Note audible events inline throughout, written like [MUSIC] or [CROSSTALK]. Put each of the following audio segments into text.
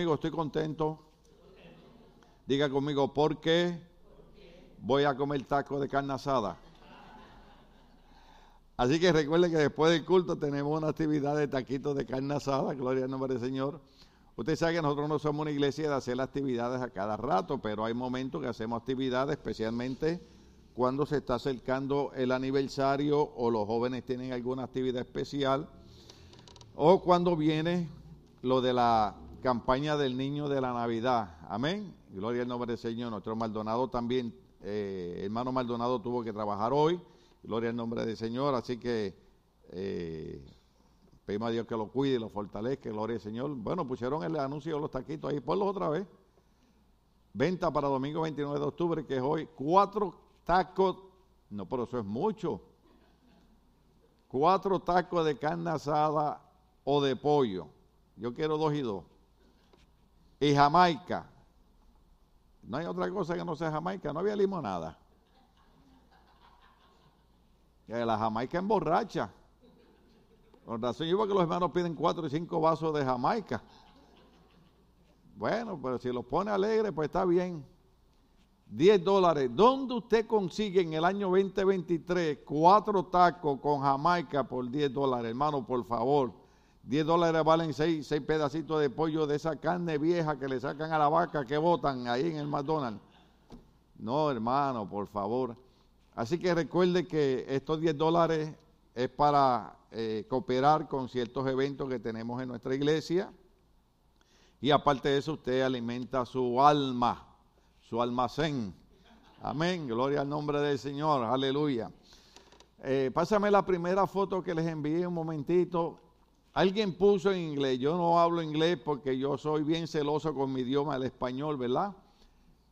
conmigo, estoy contento. Diga conmigo, ¿por qué voy a comer taco de carne asada? Así que recuerde que después del culto tenemos una actividad de taquitos de carne asada, gloria al nombre del Señor. Usted sabe que nosotros no somos una iglesia de hacer actividades a cada rato, pero hay momentos que hacemos actividades, especialmente cuando se está acercando el aniversario o los jóvenes tienen alguna actividad especial, o cuando viene lo de la campaña del niño de la Navidad. Amén. Gloria al nombre del Señor. Nuestro Maldonado también, eh, hermano Maldonado tuvo que trabajar hoy. Gloria al nombre del Señor. Así que eh, pedimos a Dios que lo cuide y lo fortalezca. Gloria al Señor. Bueno, pusieron el anuncio de los taquitos ahí. Ponlos otra vez. Venta para domingo 29 de octubre, que es hoy. Cuatro tacos. No, pero eso es mucho. Cuatro tacos de carne asada o de pollo yo quiero dos y dos. Y Jamaica. No hay otra cosa que no sea Jamaica. No había limonada. La Jamaica emborracha. Con razón yo que los hermanos piden cuatro y cinco vasos de Jamaica. Bueno, pero si los pone alegre, pues está bien. 10 dólares. ¿Dónde usted consigue en el año 2023 cuatro tacos con Jamaica por 10 dólares? Hermano, por favor. 10 dólares valen 6, pedacitos de pollo de esa carne vieja que le sacan a la vaca que botan ahí en el McDonald's. No, hermano, por favor. Así que recuerde que estos 10 dólares es para eh, cooperar con ciertos eventos que tenemos en nuestra iglesia. Y aparte de eso, usted alimenta su alma, su almacén. Amén. Gloria al nombre del Señor. Aleluya. Eh, pásame la primera foto que les envié un momentito. Alguien puso en inglés, yo no hablo inglés porque yo soy bien celoso con mi idioma, el español, ¿verdad?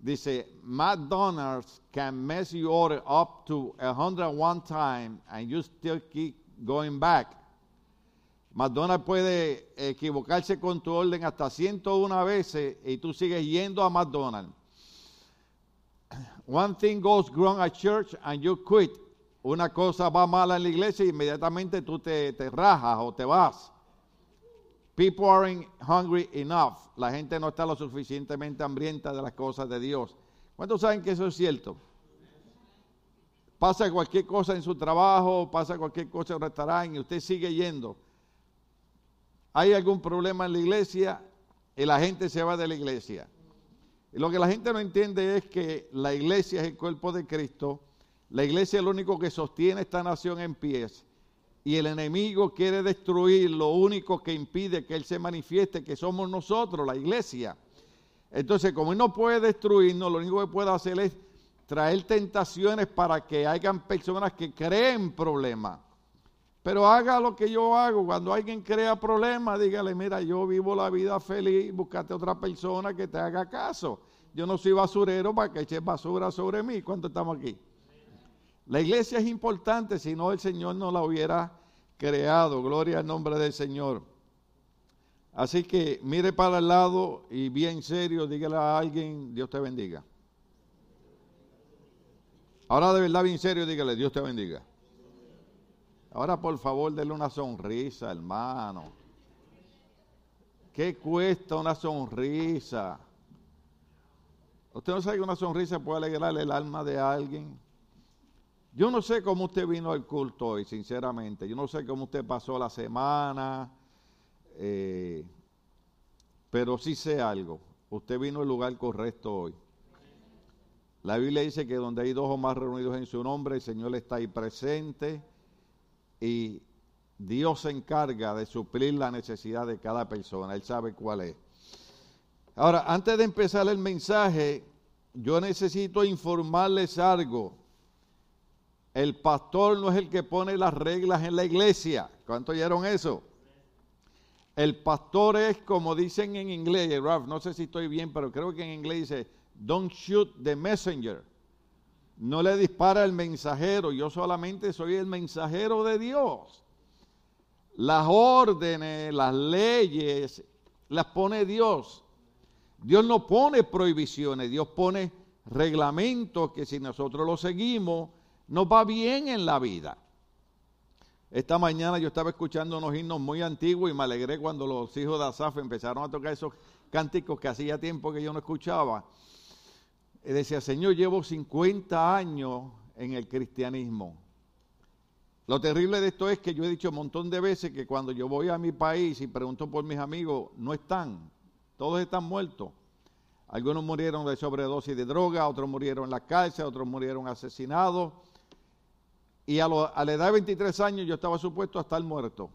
Dice, McDonald's can mess your order up to 101 times and you still keep going back. McDonald's puede equivocarse con tu orden hasta 101 veces y tú sigues yendo a McDonald's. One thing goes wrong at church and you quit una cosa va mala en la iglesia y inmediatamente tú te, te rajas o te vas. People aren't hungry enough. La gente no está lo suficientemente hambrienta de las cosas de Dios. ¿Cuántos saben que eso es cierto? Pasa cualquier cosa en su trabajo, pasa cualquier cosa en un restaurante y usted sigue yendo. Hay algún problema en la iglesia y la gente se va de la iglesia. Y lo que la gente no entiende es que la iglesia es el cuerpo de Cristo la iglesia es lo único que sostiene esta nación en pies. Y el enemigo quiere destruir lo único que impide que Él se manifieste, que somos nosotros, la iglesia. Entonces, como Él no puede destruirnos, lo único que puede hacer es traer tentaciones para que hayan personas que creen problemas. Pero haga lo que yo hago. Cuando alguien crea problemas, dígale, mira, yo vivo la vida feliz, búscate otra persona que te haga caso. Yo no soy basurero para que eches basura sobre mí. ¿Cuánto estamos aquí? La iglesia es importante, si no el Señor no la hubiera creado. Gloria al nombre del Señor. Así que mire para el lado y bien serio, dígale a alguien, Dios te bendiga. Ahora de verdad bien serio, dígale, Dios te bendiga. Ahora por favor, denle una sonrisa, hermano. ¿Qué cuesta una sonrisa? ¿Usted no sabe que una sonrisa puede alegrarle el alma de alguien? Yo no sé cómo usted vino al culto hoy, sinceramente. Yo no sé cómo usted pasó la semana, eh, pero sí sé algo. Usted vino al lugar correcto hoy. La Biblia dice que donde hay dos o más reunidos en su nombre, el Señor está ahí presente y Dios se encarga de suplir la necesidad de cada persona. Él sabe cuál es. Ahora, antes de empezar el mensaje, yo necesito informarles algo. El pastor no es el que pone las reglas en la iglesia. ¿Cuánto oyeron eso? El pastor es como dicen en inglés, Ralph, no sé si estoy bien, pero creo que en inglés dice, don't shoot the messenger. No le dispara el mensajero, yo solamente soy el mensajero de Dios. Las órdenes, las leyes, las pone Dios. Dios no pone prohibiciones, Dios pone reglamentos que si nosotros los seguimos, nos va bien en la vida. Esta mañana yo estaba escuchando unos himnos muy antiguos y me alegré cuando los hijos de Asaf empezaron a tocar esos cánticos que hacía tiempo que yo no escuchaba. Y decía, Señor, llevo 50 años en el cristianismo. Lo terrible de esto es que yo he dicho un montón de veces que cuando yo voy a mi país y pregunto por mis amigos, no están, todos están muertos. Algunos murieron de sobredosis de droga, otros murieron en la cárcel, otros murieron asesinados. Y a, la edad de 23 años yo estaba supuesto a estar muerto.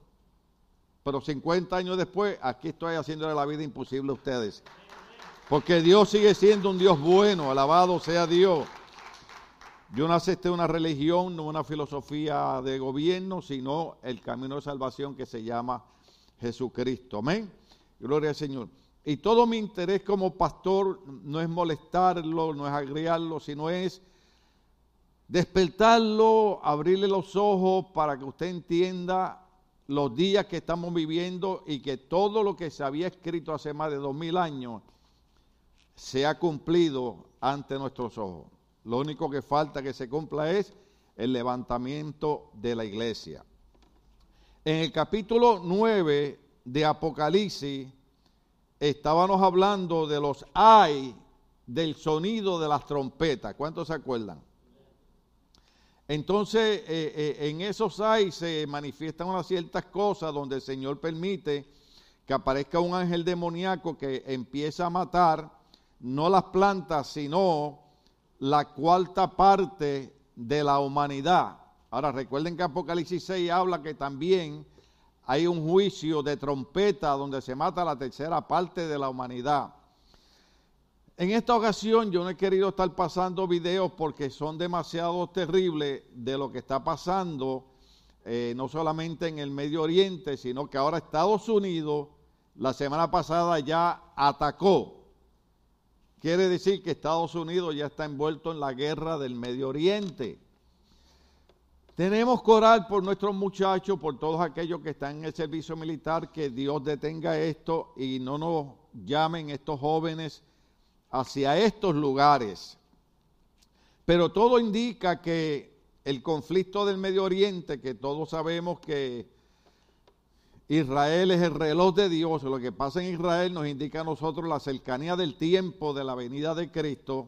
Pero 50 años después, aquí estoy haciéndole la vida imposible a ustedes. Porque Dios sigue siendo un Dios bueno, alabado sea Dios. Yo no acepté una religión, no una filosofía de gobierno, sino el camino de salvación que se llama Jesucristo. Amén. Gloria al Señor. Y todo mi interés como pastor no es molestarlo, no es agriarlo, sino es despertarlo, abrirle los ojos para que usted entienda los días que estamos viviendo y que todo lo que se había escrito hace más de dos mil años se ha cumplido ante nuestros ojos. Lo único que falta que se cumpla es el levantamiento de la iglesia. En el capítulo 9 de Apocalipsis, estábamos hablando de los ay del sonido de las trompetas. ¿Cuántos se acuerdan? Entonces, eh, eh, en esos ay se manifiestan unas ciertas cosas donde el Señor permite que aparezca un ángel demoníaco que empieza a matar no las plantas, sino la cuarta parte de la humanidad. Ahora, recuerden que Apocalipsis 6 habla que también hay un juicio de trompeta donde se mata la tercera parte de la humanidad. En esta ocasión yo no he querido estar pasando videos porque son demasiado terribles de lo que está pasando, eh, no solamente en el Medio Oriente, sino que ahora Estados Unidos la semana pasada ya atacó. Quiere decir que Estados Unidos ya está envuelto en la guerra del Medio Oriente. Tenemos que orar por nuestros muchachos, por todos aquellos que están en el servicio militar, que Dios detenga esto y no nos llamen estos jóvenes hacia estos lugares. Pero todo indica que el conflicto del Medio Oriente, que todos sabemos que Israel es el reloj de Dios, lo que pasa en Israel nos indica a nosotros la cercanía del tiempo de la venida de Cristo,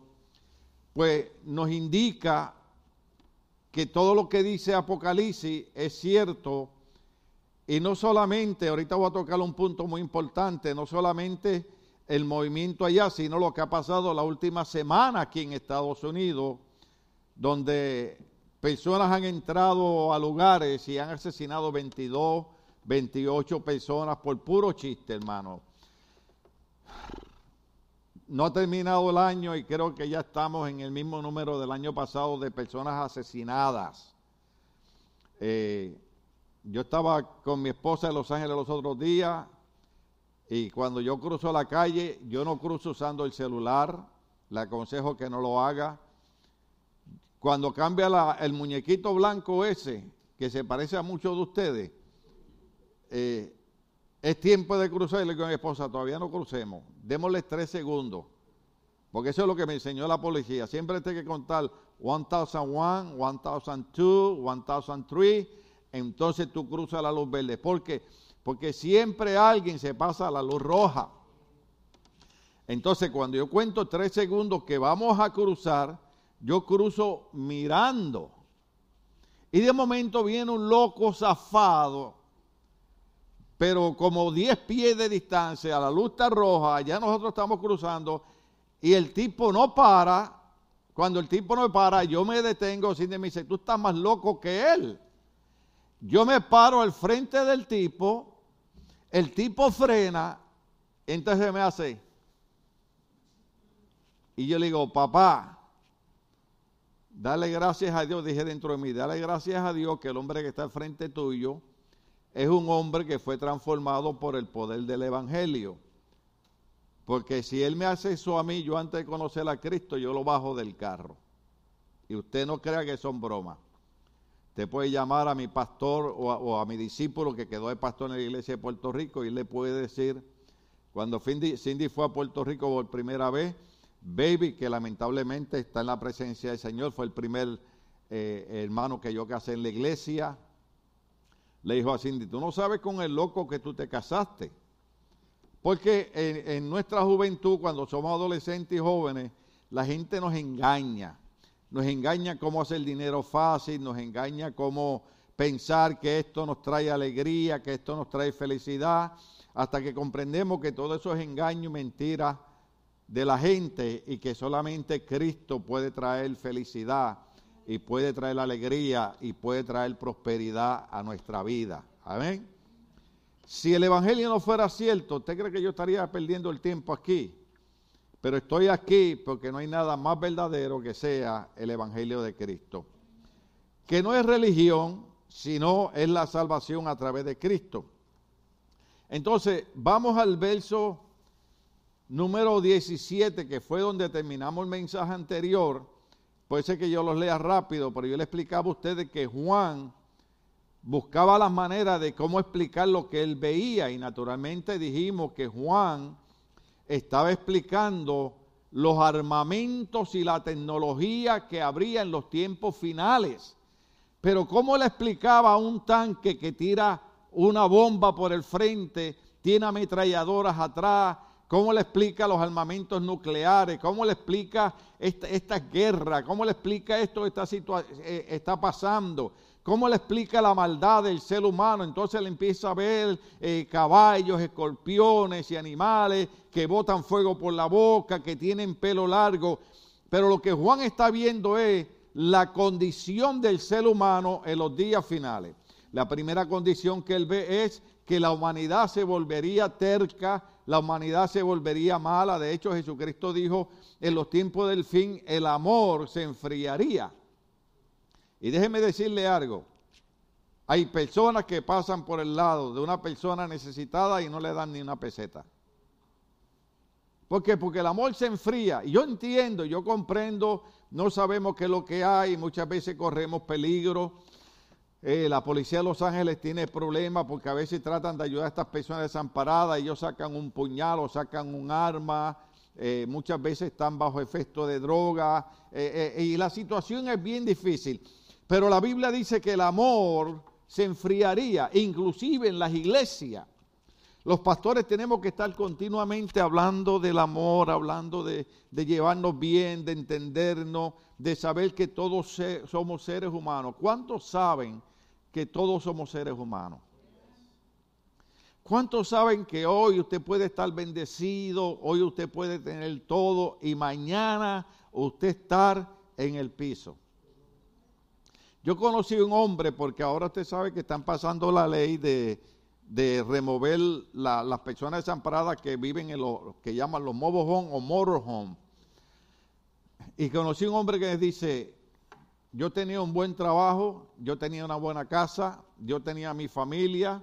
pues nos indica que todo lo que dice Apocalipsis es cierto y no solamente, ahorita voy a tocar un punto muy importante, no solamente el movimiento allá, sino lo que ha pasado la última semana aquí en Estados Unidos, donde personas han entrado a lugares y han asesinado 22, 28 personas por puro chiste, hermano no ha terminado el año y creo que ya estamos en el mismo número del año pasado de personas asesinadas. Eh, yo estaba con mi esposa en Los Ángeles los otros días y cuando yo cruzo la calle, yo no cruzo usando el celular, le aconsejo que no lo haga. Cuando cambia el muñequito blanco ese, que se parece a muchos de ustedes, eh, es tiempo de cruzar y le digo a mi esposa, todavía no crucemos, démosle tres segundos. Porque eso es lo que me enseñó la policía. Siempre tengo que contar 1001, 1002, 1003. Entonces tú cruzas la luz verde. ¿Por qué? Porque siempre alguien se pasa a la luz roja. Entonces cuando yo cuento tres segundos que vamos a cruzar, yo cruzo mirando. Y de momento viene un loco zafado pero como 10 pies de distancia, a la luz está roja, ya nosotros estamos cruzando y el tipo no para. Cuando el tipo no para, yo me detengo, sin me dice, tú estás más loco que él. Yo me paro al frente del tipo, el tipo frena, entonces me hace. Y yo le digo, papá, dale gracias a Dios, dije dentro de mí, dale gracias a Dios que el hombre que está al frente tuyo es un hombre que fue transformado por el poder del Evangelio. Porque si él me hace eso a mí, yo antes de conocer a Cristo, yo lo bajo del carro. Y usted no crea que son bromas. Usted puede llamar a mi pastor o a, mi discípulo que quedó de pastor en la iglesia de Puerto Rico y le puede decir, cuando Cindy, fue a Puerto Rico por primera vez, Baby, que lamentablemente está en la presencia del Señor, fue el primer eh, hermano que yo casé en la iglesia, le dijo a Cindy, tú no sabes con el loco que tú te casaste. Porque en, nuestra juventud, cuando somos adolescentes y jóvenes, la gente nos engaña. Nos engaña cómo hacer dinero fácil, nos engaña cómo pensar que esto nos trae alegría, que esto nos trae felicidad, hasta que comprendemos que todo eso es engaño y mentira de la gente y que solamente Cristo puede traer felicidad y puede traer alegría y puede traer prosperidad a nuestra vida. Amén. Si el Evangelio no fuera cierto, ¿usted cree que yo estaría perdiendo el tiempo aquí? Pero estoy aquí porque no hay nada más verdadero que sea el Evangelio de Cristo. Que no es religión, sino es la salvación a través de Cristo. Entonces, vamos al verso número 17, que fue donde terminamos el mensaje anterior. Puede ser que yo los lea rápido, pero yo le explicaba a ustedes que Juan buscaba las maneras de cómo explicar lo que él veía y naturalmente dijimos que Juan estaba explicando los armamentos y la tecnología que habría en los tiempos finales. Pero ¿cómo le explicaba a un tanque que tira una bomba por el frente, tiene ametralladoras atrás, ¿Cómo le explica los armamentos nucleares? ¿Cómo le explica esta, guerra? ¿Cómo le explica esto que está, eh, está pasando? ¿Cómo le explica la maldad del ser humano? Entonces le empieza a ver eh, caballos, escorpiones y animales que botan fuego por la boca, que tienen pelo largo. Pero lo que Juan está viendo es la condición del ser humano en los días finales. La primera condición que él ve es que la humanidad se volvería terca, la humanidad se volvería mala. De hecho, Jesucristo dijo, en los tiempos del fin el amor se enfriaría. Y déjeme decirle algo. Hay personas que pasan por el lado de una persona necesitada y no le dan ni una peseta. ¿Por qué? Porque el amor se enfría. Y yo entiendo, yo comprendo, no sabemos qué es lo que hay, muchas veces corremos peligro eh, la policía de Los Ángeles tiene problemas porque a veces tratan de ayudar a estas personas desamparadas, ellos sacan un puñal o sacan un arma, eh, muchas veces están bajo efecto de droga eh, y la situación es bien difícil. Pero la Biblia dice que el amor se enfriaría, inclusive en las iglesias. Los pastores tenemos que estar continuamente hablando del amor, hablando de, llevarnos bien, de entendernos, de saber que todos somos seres humanos. ¿Cuántos saben que todos somos seres humanos. ¿Cuántos saben que hoy usted puede estar bendecido, hoy usted puede tener todo y mañana usted estar en el piso? Yo conocí un hombre, porque ahora usted sabe que están pasando la ley de, remover las personas desamparadas que viven en lo que llaman los mobile home o motorhome. Y conocí un hombre que dice, yo tenía un buen trabajo, yo tenía una buena casa, yo tenía mi familia,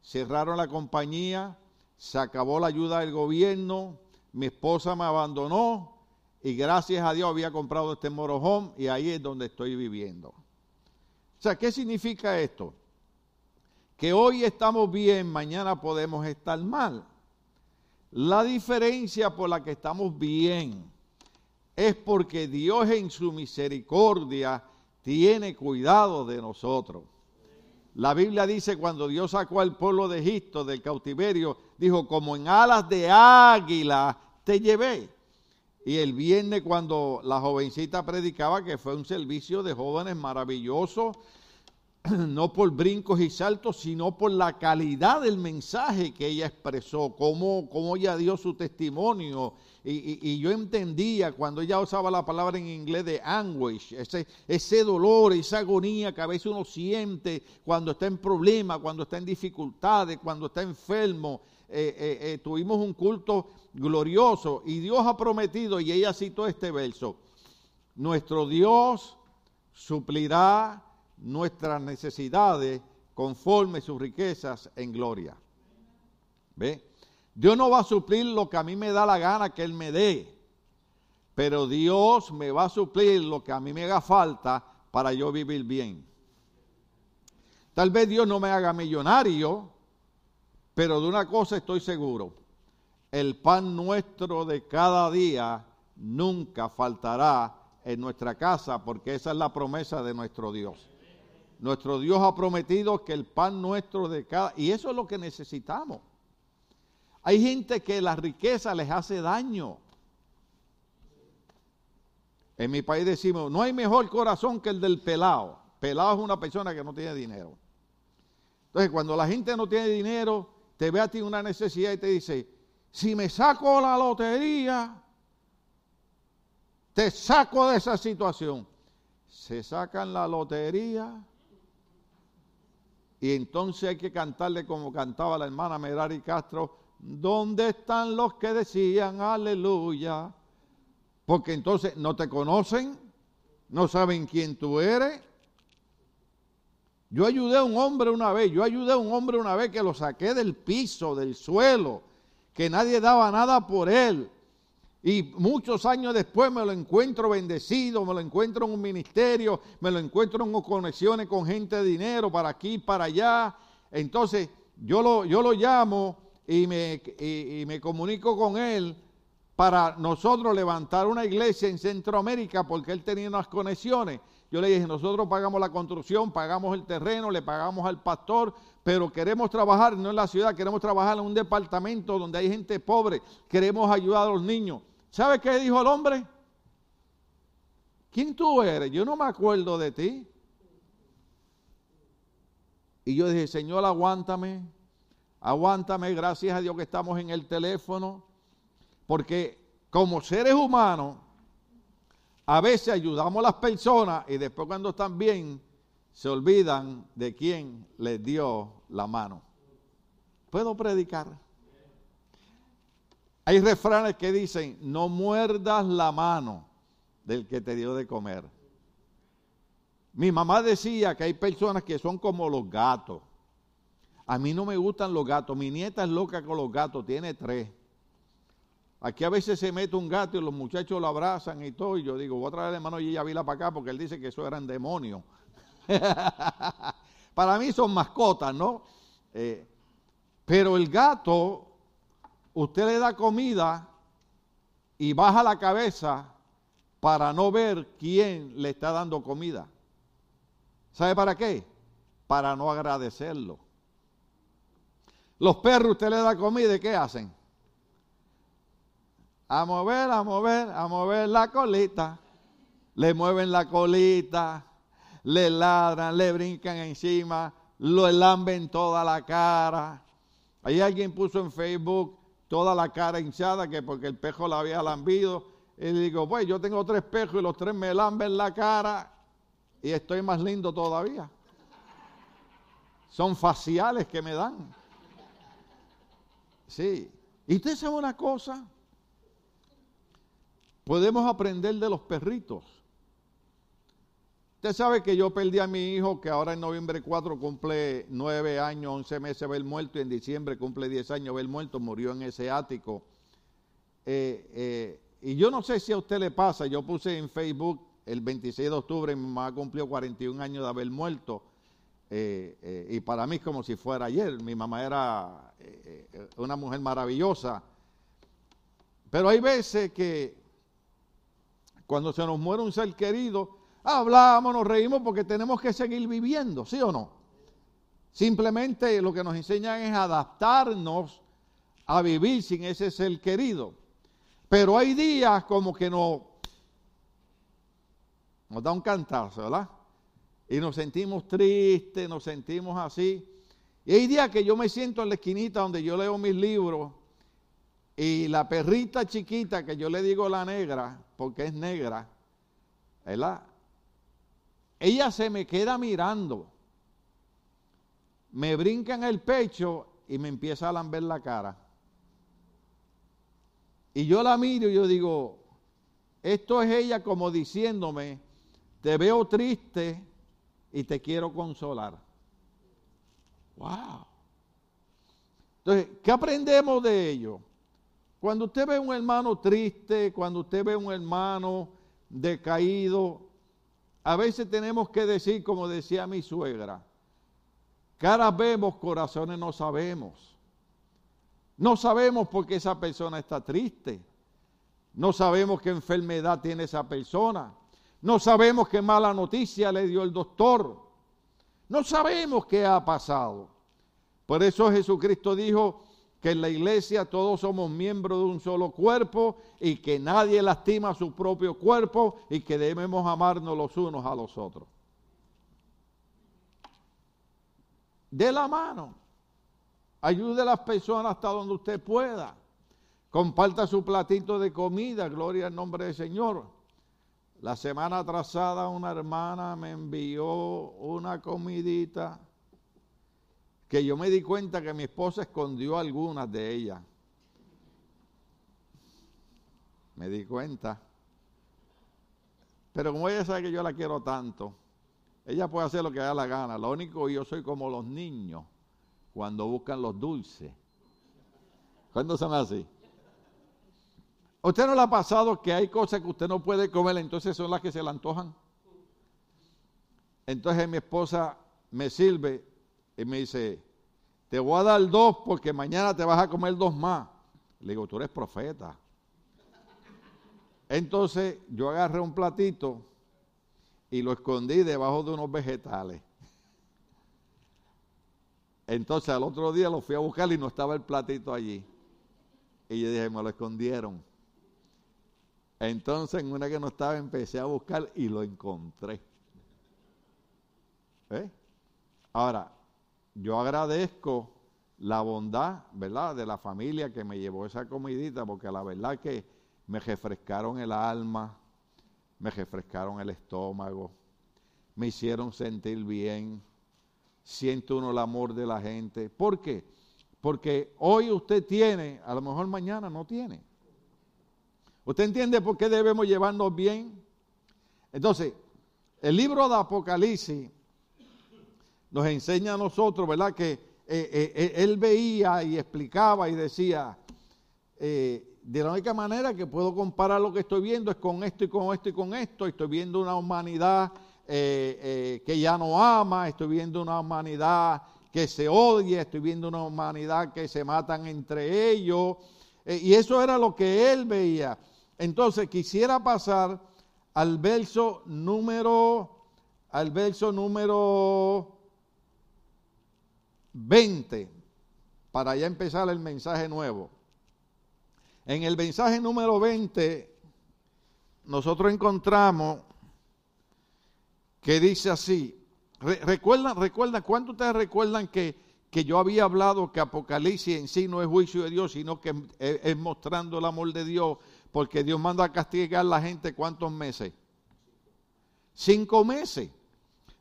cerraron la compañía, se acabó la ayuda del gobierno, mi esposa me abandonó y gracias a Dios había comprado este morojón y ahí es donde estoy viviendo. Sea, ¿qué significa esto? Que hoy estamos bien, mañana podemos estar mal. La diferencia por la que estamos bien es porque Dios en su misericordia tiene cuidado de nosotros. La Biblia dice cuando Dios sacó al pueblo de Egipto del cautiverio, dijo, como en alas de águila te llevé. Y el viernes cuando la jovencita predicaba, que fue un servicio de jóvenes maravilloso, [CLEARS THROAT] no por brincos y saltos, sino por la calidad del mensaje que ella expresó, cómo, cómo ella dio su testimonio y, yo entendía cuando ella usaba la palabra en inglés de anguish, ese, ese dolor, esa agonía que a veces uno siente cuando está en problemas, cuando está en dificultades, cuando está enfermo. Eh, eh, eh, tuvimos un culto glorioso y Dios ha prometido, y ella citó este verso, nuestro Dios suplirá nuestras necesidades conforme sus riquezas en gloria. ¿Ve? Dios no va a suplir lo que a mí me da la gana que Él me dé, pero Dios me va a suplir lo que a mí me haga falta para yo vivir bien. Tal vez Dios no me haga millonario, pero de una cosa estoy seguro, el pan nuestro de cada día nunca faltará en nuestra casa, porque esa es la promesa de nuestro Dios. Nuestro Dios ha prometido que el pan nuestro de cada... Y eso es lo que necesitamos. Hay gente que la riqueza les hace daño. En mi país decimos, no hay mejor corazón que el del pelado. Pelado es una persona que no tiene dinero. Entonces, cuando la gente no tiene dinero, te ve a ti una necesidad y te dice, si me saco la lotería, te saco de esa situación. Se sacan la lotería y entonces hay que cantarle como cantaba la hermana Merari Castro, ¿dónde están los que decían aleluya? Porque entonces no te conocen, no saben quién tú eres. Yo ayudé a un hombre una vez, yo ayudé a un hombre una vez que lo saqué del piso, del suelo, que nadie daba nada por él. Y muchos años después me lo encuentro bendecido, me lo encuentro en un ministerio, me lo encuentro en conexiones con gente de dinero para aquí, para allá. Entonces yo lo, yo lo llamo y me, y me comunico con él para nosotros levantar una iglesia en Centroamérica porque él tenía unas conexiones. Yo le dije, nosotros pagamos la construcción, pagamos el terreno, le pagamos al pastor, pero queremos trabajar no en la ciudad, queremos trabajar en un departamento donde hay gente pobre, queremos ayudar a los niños. ¿Sabe qué dijo el hombre? ¿Quién tú eres? Yo no me acuerdo de ti. Y yo dije, Señor, aguántame, aguántame, gracias a Dios que estamos en el teléfono, porque como seres humanos, a veces ayudamos a las personas y después cuando están bien, se olvidan de quién les dio la mano. ¿Puedo predicar? Hay refranes que dicen, no muerdas la mano del que te dio de comer. Mi mamá decía que hay personas que son como los gatos. A mí no me gustan los gatos. Mi nieta es loca con los gatos, tiene tres. Aquí a veces se mete un gato y los muchachos lo abrazan y todo. Y yo digo, voy a traer hermano y ella vila para acá porque él dice que eso eran demonios. [LAUGHS] para mí son mascotas, ¿no? Eh, pero el gato usted le da comida y baja la cabeza para no ver quién le está dando comida. ¿Sabe para qué? Para no agradecerlo. Los perros usted le da comida y ¿qué hacen? A mover, a mover, a mover la colita. Le mueven la colita, le ladran, le brincan encima, lo lamben toda la cara. Ahí alguien puso en Facebook, toda la cara hinchada, que porque el pejo la había lambido. Y le digo, pues yo tengo tres pejos y los tres me lamben la cara y estoy más lindo todavía. Son faciales que me dan. Sí. Y usted sabe una cosa, podemos aprender de los perritos. Usted sabe que yo perdí a mi hijo, que ahora en noviembre 4 cumple 9 años, 11 meses ver muerto, y en diciembre cumple 10 años ver muerto, murió en ese ático. Eh, eh, y yo no sé si a usted le pasa, yo puse en Facebook el 26 de octubre, mi mamá cumplió 41 años de haber muerto, eh, y para mí es como si fuera ayer, mi mamá era una mujer maravillosa, pero hay veces que cuando se nos muere un ser querido, hablamos, nos reímos porque tenemos que seguir viviendo, ¿sí o no? Simplemente lo que nos enseñan es adaptarnos a vivir sin ese ser querido. Pero hay días como que nos, nos da un cantazo, ¿verdad? Y nos sentimos tristes, nos sentimos así. Y hay días que yo me siento en la esquinita donde yo leo mis libros y la perrita chiquita que yo le digo la negra, porque es negra, ¿verdad? ella se me queda mirando, me brinca en el pecho y me empieza a lamber la cara. Y yo la miro y yo digo, esto es ella como diciéndome, te veo triste y te quiero consolar. Wow. Entonces, ¿qué aprendemos de ello? Cuando usted ve un hermano triste, cuando usted ve un hermano decaído, a veces tenemos que decir, como decía mi suegra, caras vemos, corazones no sabemos. No sabemos por qué esa persona está triste. No sabemos qué enfermedad tiene esa persona. No sabemos qué mala noticia le dio el doctor. No sabemos qué ha pasado. Por eso Jesucristo dijo que en la iglesia todos somos miembros de un solo cuerpo y que nadie lastima su propio cuerpo y que debemos amarnos los unos a los otros. De la mano. Ayude a las personas hasta donde usted pueda. Comparta su platito de comida, gloria al nombre del Señor. La semana atrasada una hermana me envió una comidita que yo me di cuenta que mi esposa escondió algunas de ellas. Me di cuenta. Pero como ella sabe que yo la quiero tanto, ella puede hacer lo que haga la gana. Lo único yo soy como los niños cuando buscan los dulces. ¿Cuándo son así? usted no le ha pasado que hay cosas que usted no puede comer, entonces son las que se le antojan? Entonces mi esposa me sirve y me dice, te voy a dar dos porque mañana te vas a comer dos más. Le digo, tú eres profeta. Entonces yo agarré un platito y lo escondí debajo de unos vegetales. Entonces al otro día lo fui a buscar y no estaba el platito allí. Y yo dije, me lo escondieron. Entonces en una que no estaba empecé a buscar y lo encontré. ¿Eh? Ahora, yo agradezco la bondad, ¿verdad?, de la familia que me llevó esa comidita, porque la verdad que me refrescaron el alma, me refrescaron el estómago, me hicieron sentir bien, siento uno el amor de la gente. ¿Por qué? Porque hoy usted tiene, a lo mejor mañana no tiene. ¿Usted entiende por qué debemos llevarnos bien? Entonces, el libro de Apocalipsis nos enseña a nosotros, ¿verdad? Que eh, eh, eh, él veía y explicaba y decía, de la única manera que puedo comparar lo que estoy viendo es con esto y con esto y con esto. Estoy viendo una humanidad que ya no ama, estoy viendo una humanidad que se odia, estoy viendo una humanidad que se matan entre ellos. y eso era lo que él veía. Entonces quisiera pasar al verso número, al verso número 20 para ya empezar el mensaje nuevo. En el mensaje número 20 nosotros encontramos que dice así, recuerdan, recuerdan, ¿cuántos ustedes recuerdan que, que yo había hablado que Apocalipsis en sí no es juicio de Dios, sino que es, es mostrando el amor de Dios, porque Dios manda a castigar a la gente cuántos meses? Cinco meses.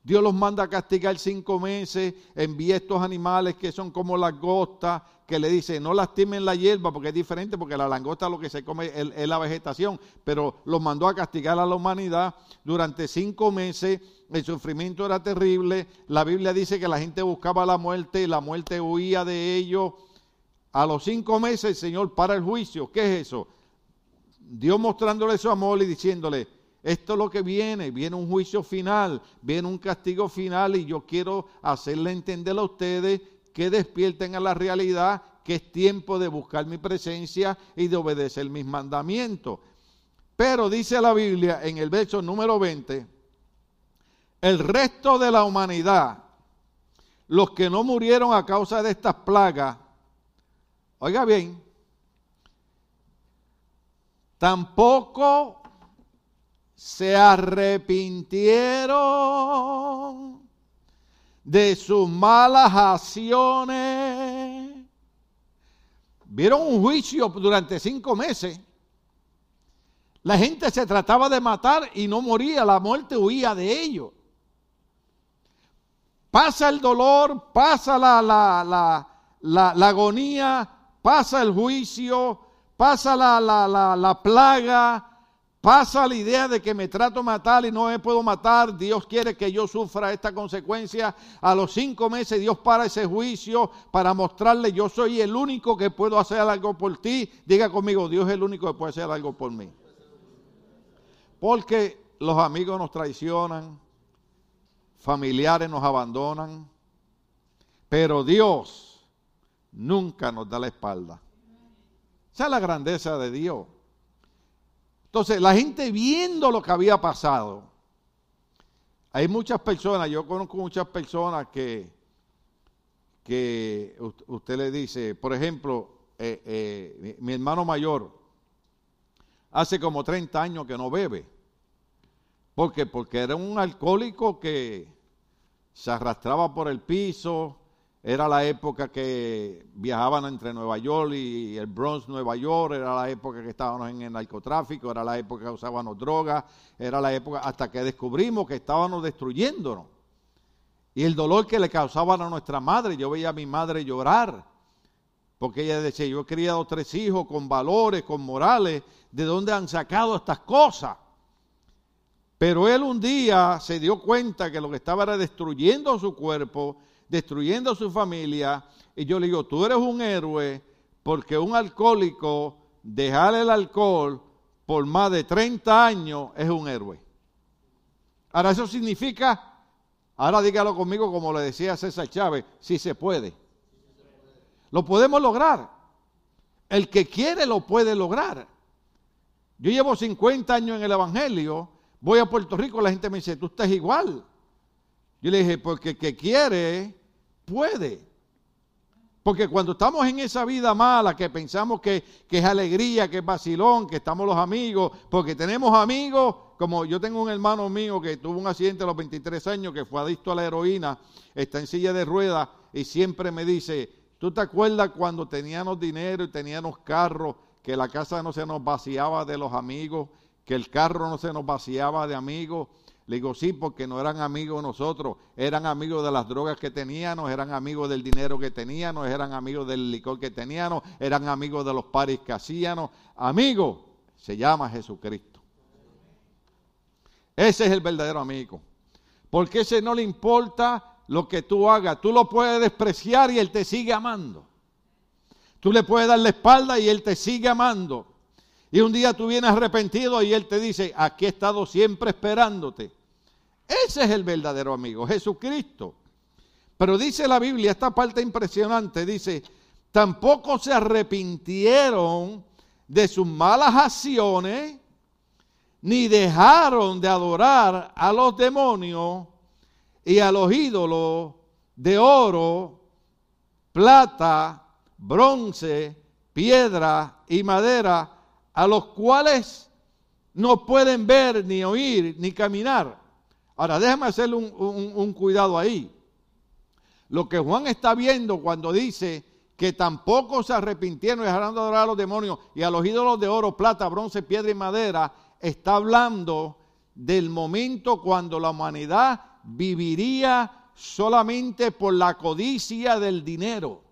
Dios los manda a castigar cinco meses, envía estos animales que son como langostas, que le dice, no lastimen la hierba, porque es diferente, porque la langosta lo que se come es, la vegetación, pero los mandó a castigar a la humanidad durante cinco meses, el sufrimiento era terrible, la Biblia dice que la gente buscaba la muerte, y la muerte huía de ellos. A los cinco meses el Señor para el juicio, ¿qué es eso? Dios mostrándole su amor y diciéndole, esto es lo que viene, viene un juicio final, viene un castigo final y yo quiero hacerle entender a ustedes que despierten a la realidad que es tiempo de buscar mi presencia y de obedecer mis mandamientos. Pero dice la Biblia en el verso número 20, el resto de la humanidad, los que no murieron a causa de estas plagas, oiga bien, tampoco se arrepintieron de sus malas acciones. Vieron un juicio durante cinco meses. La gente se trataba de matar y no moría, la muerte huía de ellos. Pasa el dolor, pasa la, la, la, agonía, pasa el juicio, pasa la, la plaga, Pasa la idea de que me trato matar y no me puedo matar. Dios quiere que yo sufra esta consecuencia. A los cinco meses Dios para ese juicio para mostrarle yo soy el único que puedo hacer algo por ti. Diga conmigo, Dios es el único que puede hacer algo por mí. Porque los amigos nos traicionan, familiares nos abandonan, pero Dios nunca nos da la espalda. Esa es la grandeza de Dios. Entonces, la gente viendo lo que había pasado, hay muchas personas, yo conozco muchas personas que, que usted le dice, por ejemplo, eh, eh, mi, hermano mayor hace como 30 años que no bebe. ¿Por qué? Porque era un alcohólico que se arrastraba por el piso, era la época que viajaban entre Nueva York y el Bronx, Nueva York, era la época que estábamos en el narcotráfico, era la época que usábamos drogas, era la época hasta que descubrimos que estábamos destruyéndonos. Y el dolor que le causaban a nuestra madre, yo veía a mi madre llorar, porque ella decía, yo he criado tres hijos con valores, con morales, ¿de dónde han sacado estas cosas? Pero él un día se dio cuenta que lo que estaba era destruyendo su cuerpo, destruyendo a su familia. Y yo le digo, tú eres un héroe porque un alcohólico, dejar el alcohol por más de 30 años es un héroe. Ahora eso significa, ahora dígalo conmigo como le decía César Chávez, si se puede. Lo podemos lograr. El que quiere lo puede lograr. Yo llevo 50 años en el Evangelio, voy a Puerto Rico, la gente me dice, tú estás igual. Yo le dije, porque el que quiere puede. Porque cuando estamos en esa vida mala, que pensamos que, es alegría, que es vacilón, que estamos los amigos, porque tenemos amigos, como yo tengo un hermano mío que tuvo un accidente a los 23 años, que fue adicto a la heroína, está en silla de ruedas y siempre me dice, ¿tú te acuerdas cuando teníamos dinero y teníamos carros, que la casa no se nos vaciaba de los amigos, que el carro no se nos vaciaba de amigos? Le digo, sí, porque no eran amigos nosotros, eran amigos de las drogas que teníamos, eran amigos del dinero que teníamos, eran amigos del licor que teníamos, eran amigos de los paris que hacíamos. Amigo, se llama Jesucristo. Ese es el verdadero amigo. Porque ese no le importa lo que tú hagas. Tú lo puedes despreciar y él te sigue amando. Tú le puedes dar la espalda y él te sigue amando. Y un día tú vienes arrepentido y Él te dice, aquí he estado siempre esperándote. Ese es el verdadero amigo, Jesucristo. Pero dice la Biblia, esta parte impresionante, dice, tampoco se arrepintieron de sus malas acciones, ni dejaron de adorar a los demonios y a los ídolos de oro, plata, bronce, piedra y madera a los cuales no pueden ver, ni oír, ni caminar. Ahora, déjame hacerle un, cuidado ahí. Lo que Juan está viendo cuando dice que tampoco se arrepintieron y dejaron de adorar a los demonios y a los ídolos de oro, plata, bronce, piedra y madera, está hablando del momento cuando la humanidad viviría solamente por la codicia del dinero.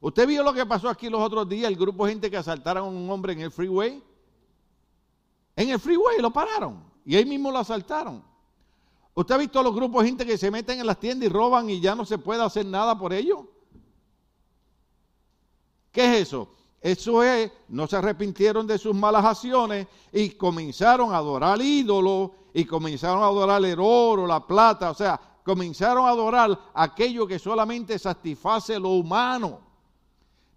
¿Usted vio lo que pasó aquí los otros días? El grupo de gente que asaltaron a un hombre en el freeway. En el freeway lo pararon y ahí mismo lo asaltaron. ¿Usted ha visto los grupos de gente que se meten en las tiendas y roban y ya no se puede hacer nada por ello? ¿Qué es eso? Eso es, no se arrepintieron de sus malas acciones y comenzaron a adorar ídolos y comenzaron a adorar el oro, la plata, o sea, comenzaron a adorar aquello que solamente satisface lo humano.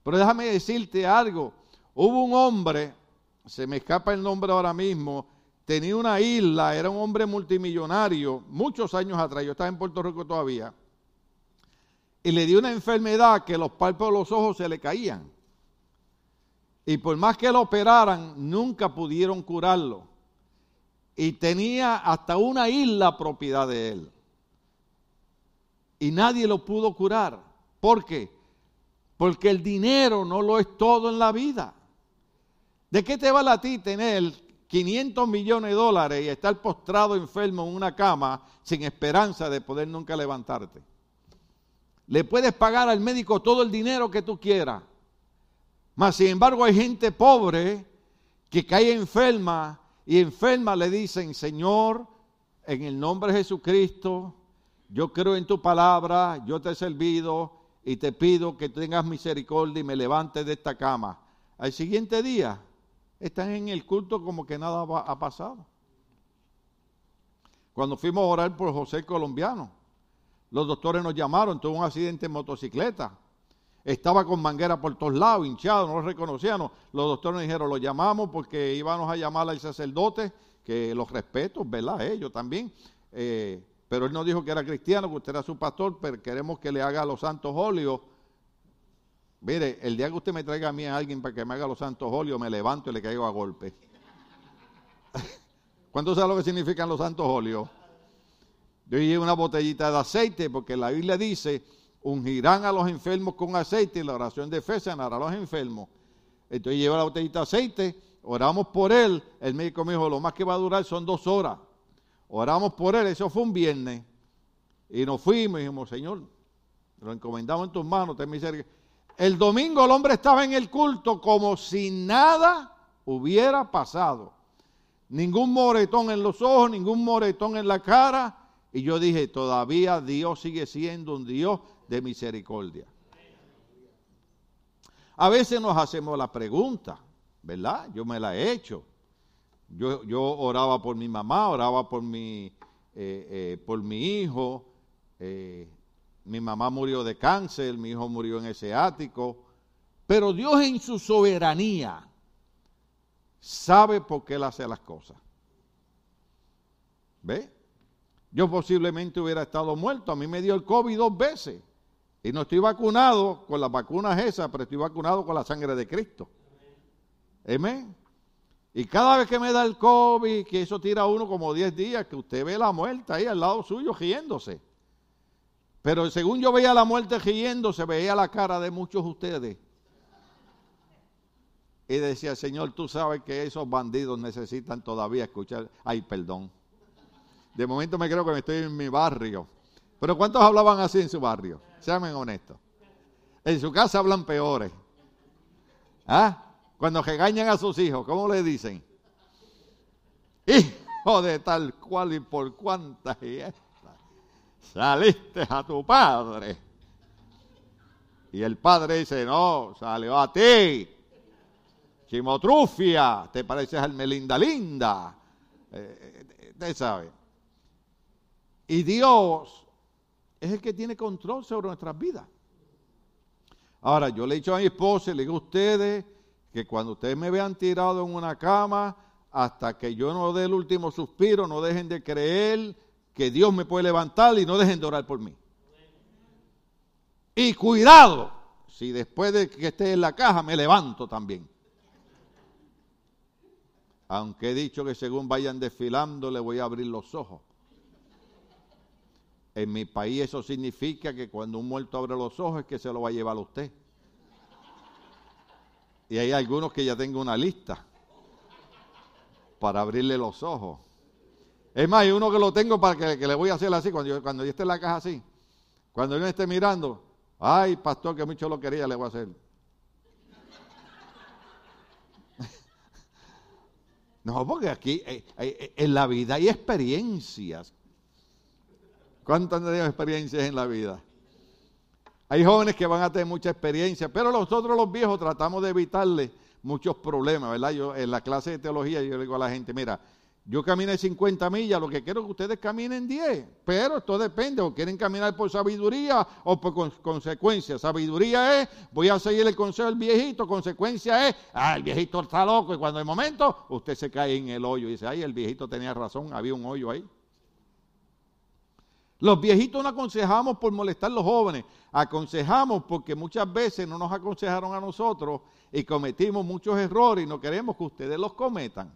Pero déjame decirte algo. Hubo un hombre, se me escapa el nombre ahora mismo, tenía una isla, era un hombre multimillonario, muchos años atrás, yo estaba en Puerto Rico todavía, y le dio una enfermedad que los párpados de los ojos se le caían. Y por más que lo operaran, nunca pudieron curarlo. Y tenía hasta una isla propiedad de él. Y nadie lo pudo curar. ¿Por qué? Porque el dinero no lo es todo en la vida. ¿De qué te vale a ti tener 500 millones de dólares y estar postrado enfermo en una cama sin esperanza de poder nunca levantarte? Le puedes pagar al médico todo el dinero que tú quieras. Mas, sin embargo, hay gente pobre que cae enferma y enferma le dicen, Señor, en el nombre de Jesucristo, yo creo en tu palabra, yo te he servido, y te pido que tengas misericordia y me levantes de esta cama. Al siguiente día están en el culto como que nada ha pasado. Cuando fuimos a orar por José Colombiano, los doctores nos llamaron, tuvo un accidente en motocicleta. Estaba con manguera por todos lados, hinchado, no lo reconocían. Los doctores nos dijeron, lo llamamos porque íbamos a llamar al sacerdote, que los respeto, ¿verdad? Ellos también. Eh, pero él no dijo que era cristiano, que usted era su pastor, pero queremos que le haga los santos óleos Mire, el día que usted me traiga a mí a alguien para que me haga los santos óleos, me levanto y le caigo a golpe. [LAUGHS] ¿Cuánto sabe lo que significan los santos óleos? Yo llevo una botellita de aceite porque la Biblia dice, ungirán a los enfermos con aceite y la oración de fe sanará a los enfermos. Entonces llevo la botellita de aceite, oramos por él, el médico me dijo, lo más que va a durar son dos horas. Oramos por él, eso fue un viernes. Y nos fuimos y dijimos, Señor, lo encomendamos en tus manos, ten misericordia. El domingo el hombre estaba en el culto como si nada hubiera pasado. Ningún moretón en los ojos, ningún moretón en la cara. Y yo dije, todavía Dios sigue siendo un Dios de misericordia. A veces nos hacemos la pregunta, ¿verdad? Yo me la he hecho. Yo, yo oraba por mi mamá, oraba por mi, eh, eh, por mi hijo. Eh, mi mamá murió de cáncer, mi hijo murió en ese ático. Pero Dios en su soberanía sabe por qué Él hace las cosas. ¿Ve? Yo posiblemente hubiera estado muerto. A mí me dio el COVID dos veces. Y no estoy vacunado con las vacunas esas, pero estoy vacunado con la sangre de Cristo. Amén. Y cada vez que me da el COVID, que eso tira uno como 10 días, que usted ve la muerte ahí al lado suyo riéndose. Pero según yo veía la muerte riéndose, veía la cara de muchos de ustedes. Y decía, Señor, tú sabes que esos bandidos necesitan todavía escuchar. Ay, perdón. De momento me creo que me estoy en mi barrio. Pero ¿cuántos hablaban así en su barrio? Sean honestos. En su casa hablan peores. ¿Ah? Cuando regañan a sus hijos, ¿cómo le dicen? Hijo de tal cual y por cuántas y esta. Saliste a tu padre. Y el padre dice, no, salió a ti. Chimotrufia, te pareces al Melinda Linda. Eh, eh, usted sabe. Y Dios es el que tiene control sobre nuestras vidas. Ahora, yo le he dicho a mi esposa, le digo a ustedes, que cuando ustedes me vean tirado en una cama, hasta que yo no dé el último suspiro, no dejen de creer que Dios me puede levantar y no dejen de orar por mí. Y cuidado, si después de que esté en la caja me levanto también. Aunque he dicho que según vayan desfilando le voy a abrir los ojos. En mi país eso significa que cuando un muerto abre los ojos es que se lo va a llevar a usted. Y hay algunos que ya tengo una lista para abrirle los ojos. Es más, hay uno que lo tengo para que, le voy a hacer así, cuando yo, cuando yo esté en la caja así. Cuando yo esté mirando, ay, pastor, que mucho lo quería, le voy a hacer. [LAUGHS] no, porque aquí eh, eh, en la vida hay experiencias. ¿Cuántas experiencias en la vida? Hay jóvenes que van a tener mucha experiencia, pero nosotros los viejos tratamos de evitarle muchos problemas, ¿verdad? Yo en la clase de teología yo le digo a la gente, mira, yo caminé 50 millas, lo que quiero es que ustedes caminen 10, pero esto depende, o quieren caminar por sabiduría o por consecuencia. Sabiduría es, voy a seguir el consejo del viejito, consecuencia es, ah, el viejito está loco y cuando hay momento usted se cae en el hoyo y dice, ay, el viejito tenía razón, había un hoyo ahí. Los viejitos no aconsejamos por molestar a los jóvenes, aconsejamos porque muchas veces no nos aconsejaron a nosotros y cometimos muchos errores y no queremos que ustedes los cometan.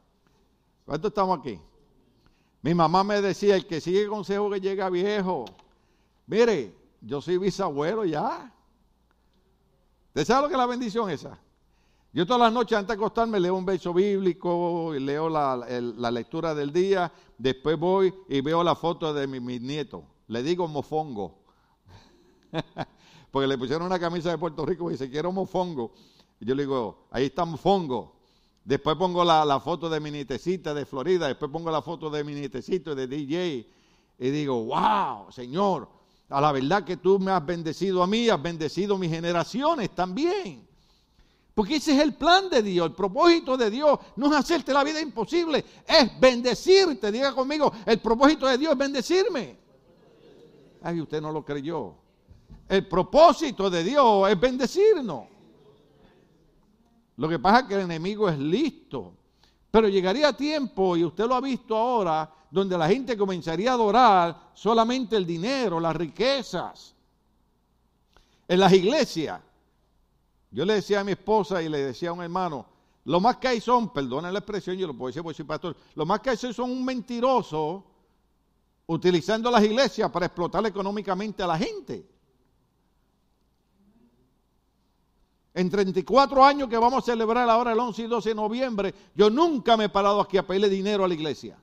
¿Cuántos estamos aquí? Mi mamá me decía, el que sigue consejo que llega viejo. Mire, yo soy bisabuelo ya. ¿Usted sabe lo que es la bendición esa? Yo todas las noches antes de acostarme leo un verso bíblico, leo la, lectura del día, después voy y veo la foto de mi, mi nieto le digo mofongo. [LAUGHS] Porque le pusieron una camisa de Puerto Rico y dice, quiero mofongo. Y yo le digo, ahí está mofongo. Después pongo la, foto de mi nietecita de Florida, después pongo la foto de mi nietecito de DJ. Y digo, wow, Señor, a la verdad que tú me has bendecido a mí, has bendecido mis generaciones también. Porque ese es el plan de Dios, el propósito de Dios no es hacerte la vida imposible, es bendecirte. Diga conmigo, el propósito de Dios es bendecirme. Ay, usted no lo creyó. El propósito de Dios es bendecirnos. Lo que pasa es que el enemigo es listo. Pero llegaría tiempo, y usted lo ha visto ahora, donde la gente comenzaría a adorar solamente el dinero, las riquezas. En las iglesias, Yo le decía a mi esposa y le decía a un hermano, lo más que hay son, perdonen la expresión, yo lo puedo decir, porque soy pastor, lo más que hay son un mentiroso utilizando las iglesias para explotar económicamente a la gente. En 34 años que vamos a celebrar ahora el 11 y 12 de noviembre, yo nunca me he parado aquí a pedirle dinero a la iglesia.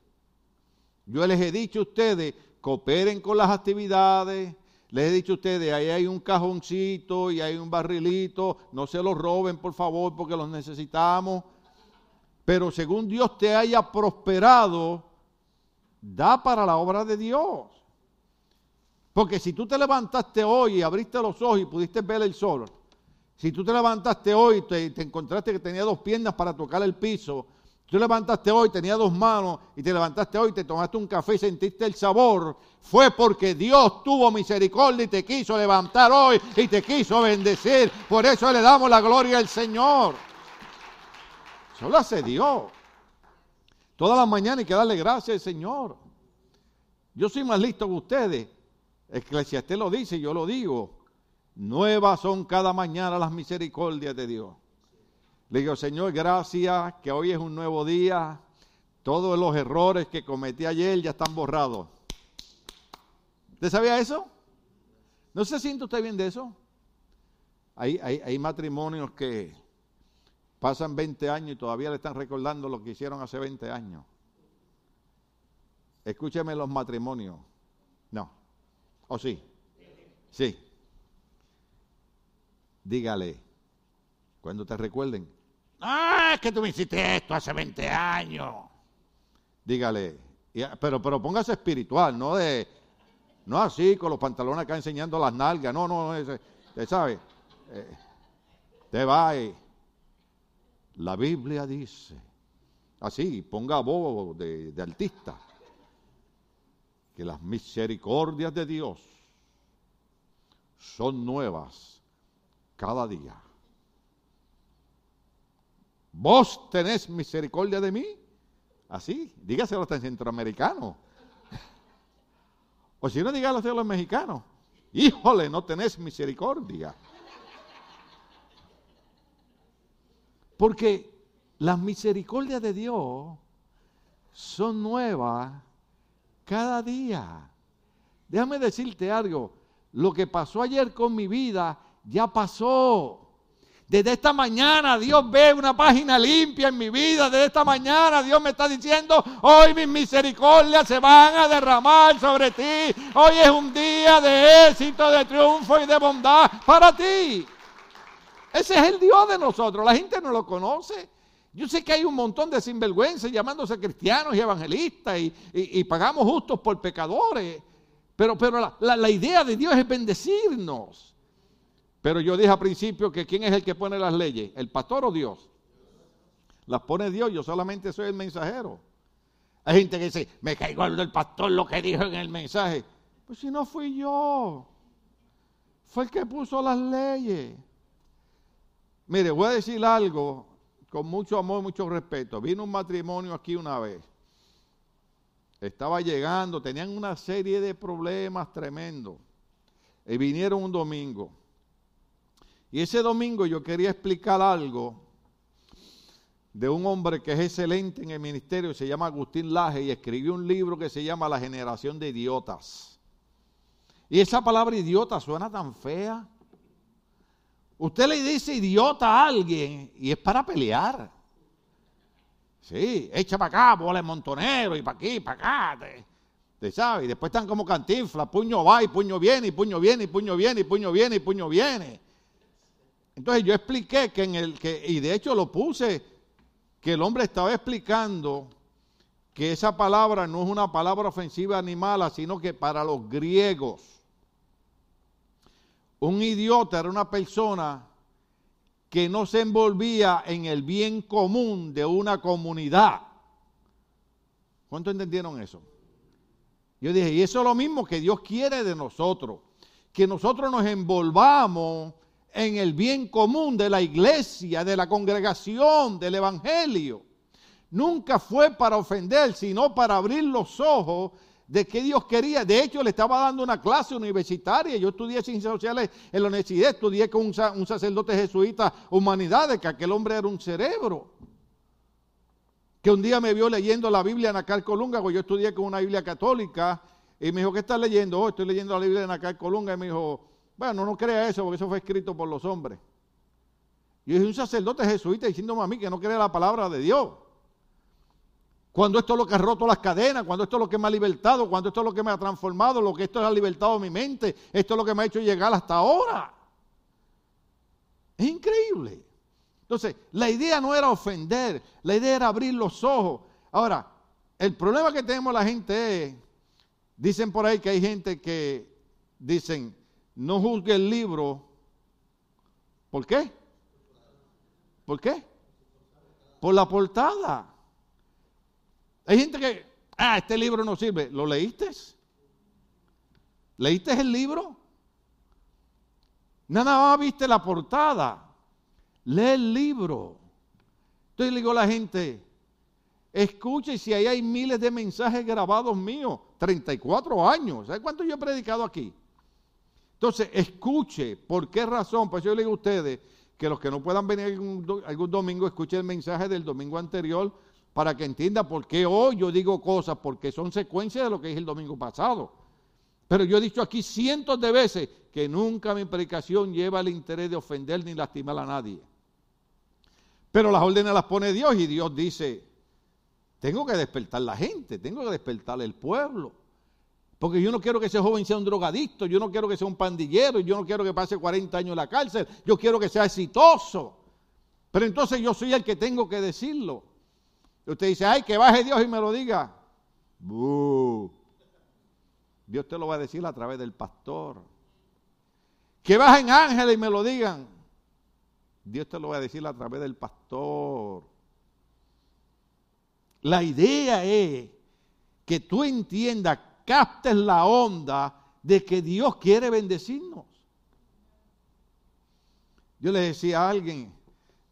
Yo les he dicho a ustedes, cooperen con las actividades, les he dicho a ustedes, ahí hay un cajoncito y hay un barrilito, no se los roben por favor porque los necesitamos. Pero según Dios te haya prosperado, da para la obra de Dios. Porque si tú te levantaste hoy y abriste los ojos y pudiste ver el sol, si tú te levantaste hoy y te, te encontraste que tenía dos piernas para tocar el piso, Tú levantaste hoy, tenía dos manos y te levantaste hoy, te tomaste un café y sentiste el sabor. Fue porque Dios tuvo misericordia y te quiso levantar hoy y te quiso bendecir. Por eso le damos la gloria al Señor. Solo hace Dios. Todas las mañanas hay que darle gracias al Señor. Yo soy más listo que ustedes. Eclesiastés lo dice, yo lo digo. Nuevas son cada mañana las misericordias de Dios. Le digo, Señor, gracias, que hoy es un nuevo día. Todos los errores que cometí ayer ya están borrados. ¿Usted sabía eso? ¿No se siente usted bien de eso? Hay, hay, matrimonios que pasan 20 años y todavía le están recordando lo que hicieron hace 20 años. Escúcheme los matrimonios. No. ¿O sí? Sí. Dígale, cuando te recuerden, Ah, es que tú me hiciste esto hace 20 años. Dígale, pero, pero póngase espiritual, no de, no así con los pantalones acá enseñando las nalgas, no, no, usted sabe, eh, te va la Biblia dice, así, ponga voz de, de artista, que las misericordias de Dios son nuevas cada día. ¿Vos tenés misericordia de mí? Así, dígaselo hasta en centroamericano. [LAUGHS] O si no, dígalo a los mexicanos. Híjole, no tenés misericordia. Porque las misericordias de Dios son nuevas cada día. Déjame decirte algo. Lo que pasó ayer con mi vida ya pasó. Desde esta mañana Dios ve una página limpia en mi vida. Desde esta mañana Dios me está diciendo, hoy mis misericordias se van a derramar sobre ti. Hoy es un día de éxito, de triunfo y de bondad para ti. Ese es el Dios de nosotros. La gente no lo conoce. Yo sé que hay un montón de sinvergüenzas llamándose cristianos y evangelistas y, pagamos justos por pecadores. Pero, pero la idea de Dios es bendecirnos. Pero yo dije al principio que quién es el que pone las leyes, el pastor o Dios. Las pone Dios, yo solamente soy el mensajero. Hay gente que dice, me caigo el del pastor lo que dijo en el mensaje. Pues si no fui yo, fue el que puso las leyes. Mire, voy a decir algo con mucho amor, mucho respeto. Vino un matrimonio aquí una vez. Estaba llegando, tenían una serie de problemas tremendos. Y vinieron un domingo. Y ese domingo yo quería explicar algo de un hombre que es excelente en el ministerio, se llama Agustín Laje, y escribió un libro que se llama La generación de idiotas. Y esa palabra idiota suena tan fea. Usted le dice idiota a alguien y es para pelear. Sí, echa para acá, bola de montonero, y para aquí, para acá. Te, sabe, y después están como cantinflas, puño va y puño viene, y puño viene, y puño viene, y puño viene, y puño viene. Entonces yo expliqué que en el que, y de hecho lo puse, que el hombre estaba explicando que esa palabra no es una palabra ofensiva ni mala, sino que para los griegos, un idiota era una persona que no se envolvía en el bien común de una comunidad. ¿Cuánto entendieron eso? Yo dije, y eso es lo mismo que Dios quiere de nosotros, que nosotros nos envolvamos en el bien común de la iglesia, de la congregación, del evangelio. Nunca fue para ofender, sino para abrir los ojos de qué Dios quería. De hecho, le estaba dando una clase universitaria. Yo estudié ciencias sociales en la universidad, estudié con un, sacerdote jesuita, humanidades, que aquel hombre era un cerebro. Que un día me vio leyendo la Biblia en Acal Colunga, porque yo estudié con una Biblia católica, y me dijo, ¿qué estás leyendo? Oh, estoy leyendo la Biblia en Acal Colunga, y me dijo, bueno, no crea eso, porque eso fue escrito por los hombres. Yo dije, un sacerdote jesuita diciéndome a mí que no cree la palabra de Dios. Cuando esto es lo que ha roto las cadenas, cuando esto es lo que me ha libertado, cuando esto es lo que me ha transformado, lo que esto es ha libertado mi mente, esto es lo que me ha hecho llegar hasta ahora. Es increíble. Entonces, la idea no era ofender, la idea era abrir los ojos. Ahora, el problema que tenemos la gente es, dicen por ahí que hay gente que dicen, no juzgue el libro. ¿Por qué? ¿Por qué? Por la portada. Hay gente que, ah, este libro no sirve. ¿Lo leíste? ¿Leíste el libro? Nada más viste la portada. Lee el libro. Entonces le digo a la gente, escuche si ahí hay miles de mensajes grabados míos, 34 años. ¿Sabes cuánto yo he predicado aquí? Entonces, escuche, ¿por qué razón? Pues yo le digo a ustedes que los que no puedan venir algún, domingo, escuchen el mensaje del domingo anterior para que entienda por qué hoy yo digo cosas, porque son secuencias de lo que dije el domingo pasado. Pero yo he dicho aquí cientos de veces que nunca mi predicación lleva el interés de ofender ni lastimar a nadie. Pero las órdenes las pone Dios y Dios dice, tengo que despertar la gente, tengo que despertar el pueblo. Porque yo no quiero que ese joven sea un drogadicto, yo no quiero que sea un pandillero, yo no quiero que pase 40 años en la cárcel, yo quiero que sea exitoso. Pero entonces yo soy el que tengo que decirlo. Usted dice, ay, que baje Dios y me lo diga. Dios te lo va a decir a través del pastor. Que bajen ángeles y me lo digan. Dios te lo va a decir a través del pastor. La idea es que tú entiendas, captes la onda de que Dios quiere bendecirnos. Yo le decía a alguien,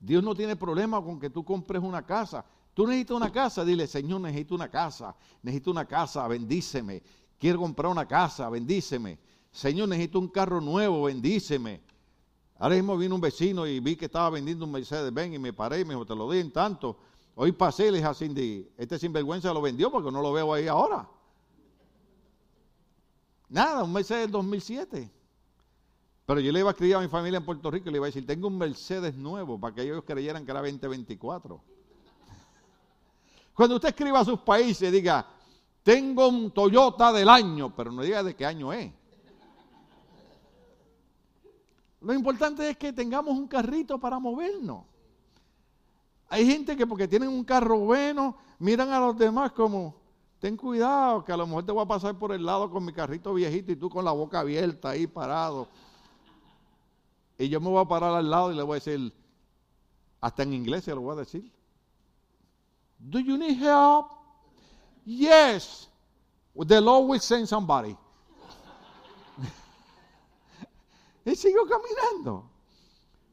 Dios no tiene problema con que tú compres una casa. Tú necesitas una casa, dile, Señor, necesito una casa, necesito una casa, bendíceme. Quiero comprar una casa, bendíceme. Señor, necesito un carro nuevo, bendíceme. Ahora mismo vino un vecino y vi que estaba vendiendo un Mercedes Benz y me paré y me dijo, te lo di en tanto. Hoy pasé y le dije a Cindy, este sinvergüenza lo vendió porque no lo veo ahí ahora. Nada, un Mercedes 2007. Pero yo le iba a escribir a mi familia en Puerto Rico y le iba a decir, tengo un Mercedes nuevo para que ellos creyeran que era 2024. Cuando usted escriba a sus países, diga, tengo un Toyota del año, pero no diga de qué año es. Lo importante es que tengamos un carrito para movernos. Hay gente que porque tienen un carro bueno, miran a los demás como, ten cuidado, que a lo mejor te voy a pasar por el lado con mi carrito viejito y tú con la boca abierta ahí parado. Y yo me voy a parar al lado y le voy a decir, hasta en inglés se lo voy a decir. Do you need help? Yes. The Lord will send somebody. [LAUGHS] y sigo caminando.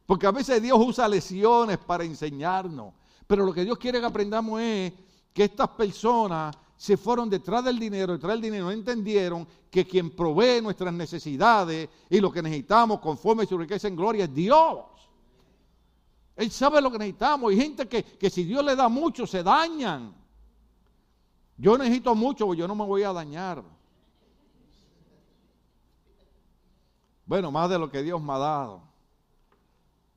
Porque a veces Dios usa lesiones para enseñarnos. Pero lo que Dios quiere que aprendamos es que estas personas se fueron detrás del dinero, detrás del dinero, no entendieron que quien provee nuestras necesidades y lo que necesitamos conforme a su riqueza en gloria es Dios. Él sabe lo que necesitamos. Hay gente que, que si Dios le da mucho, se dañan. Yo necesito mucho, porque yo no me voy a dañar. Bueno, más de lo que Dios me ha dado.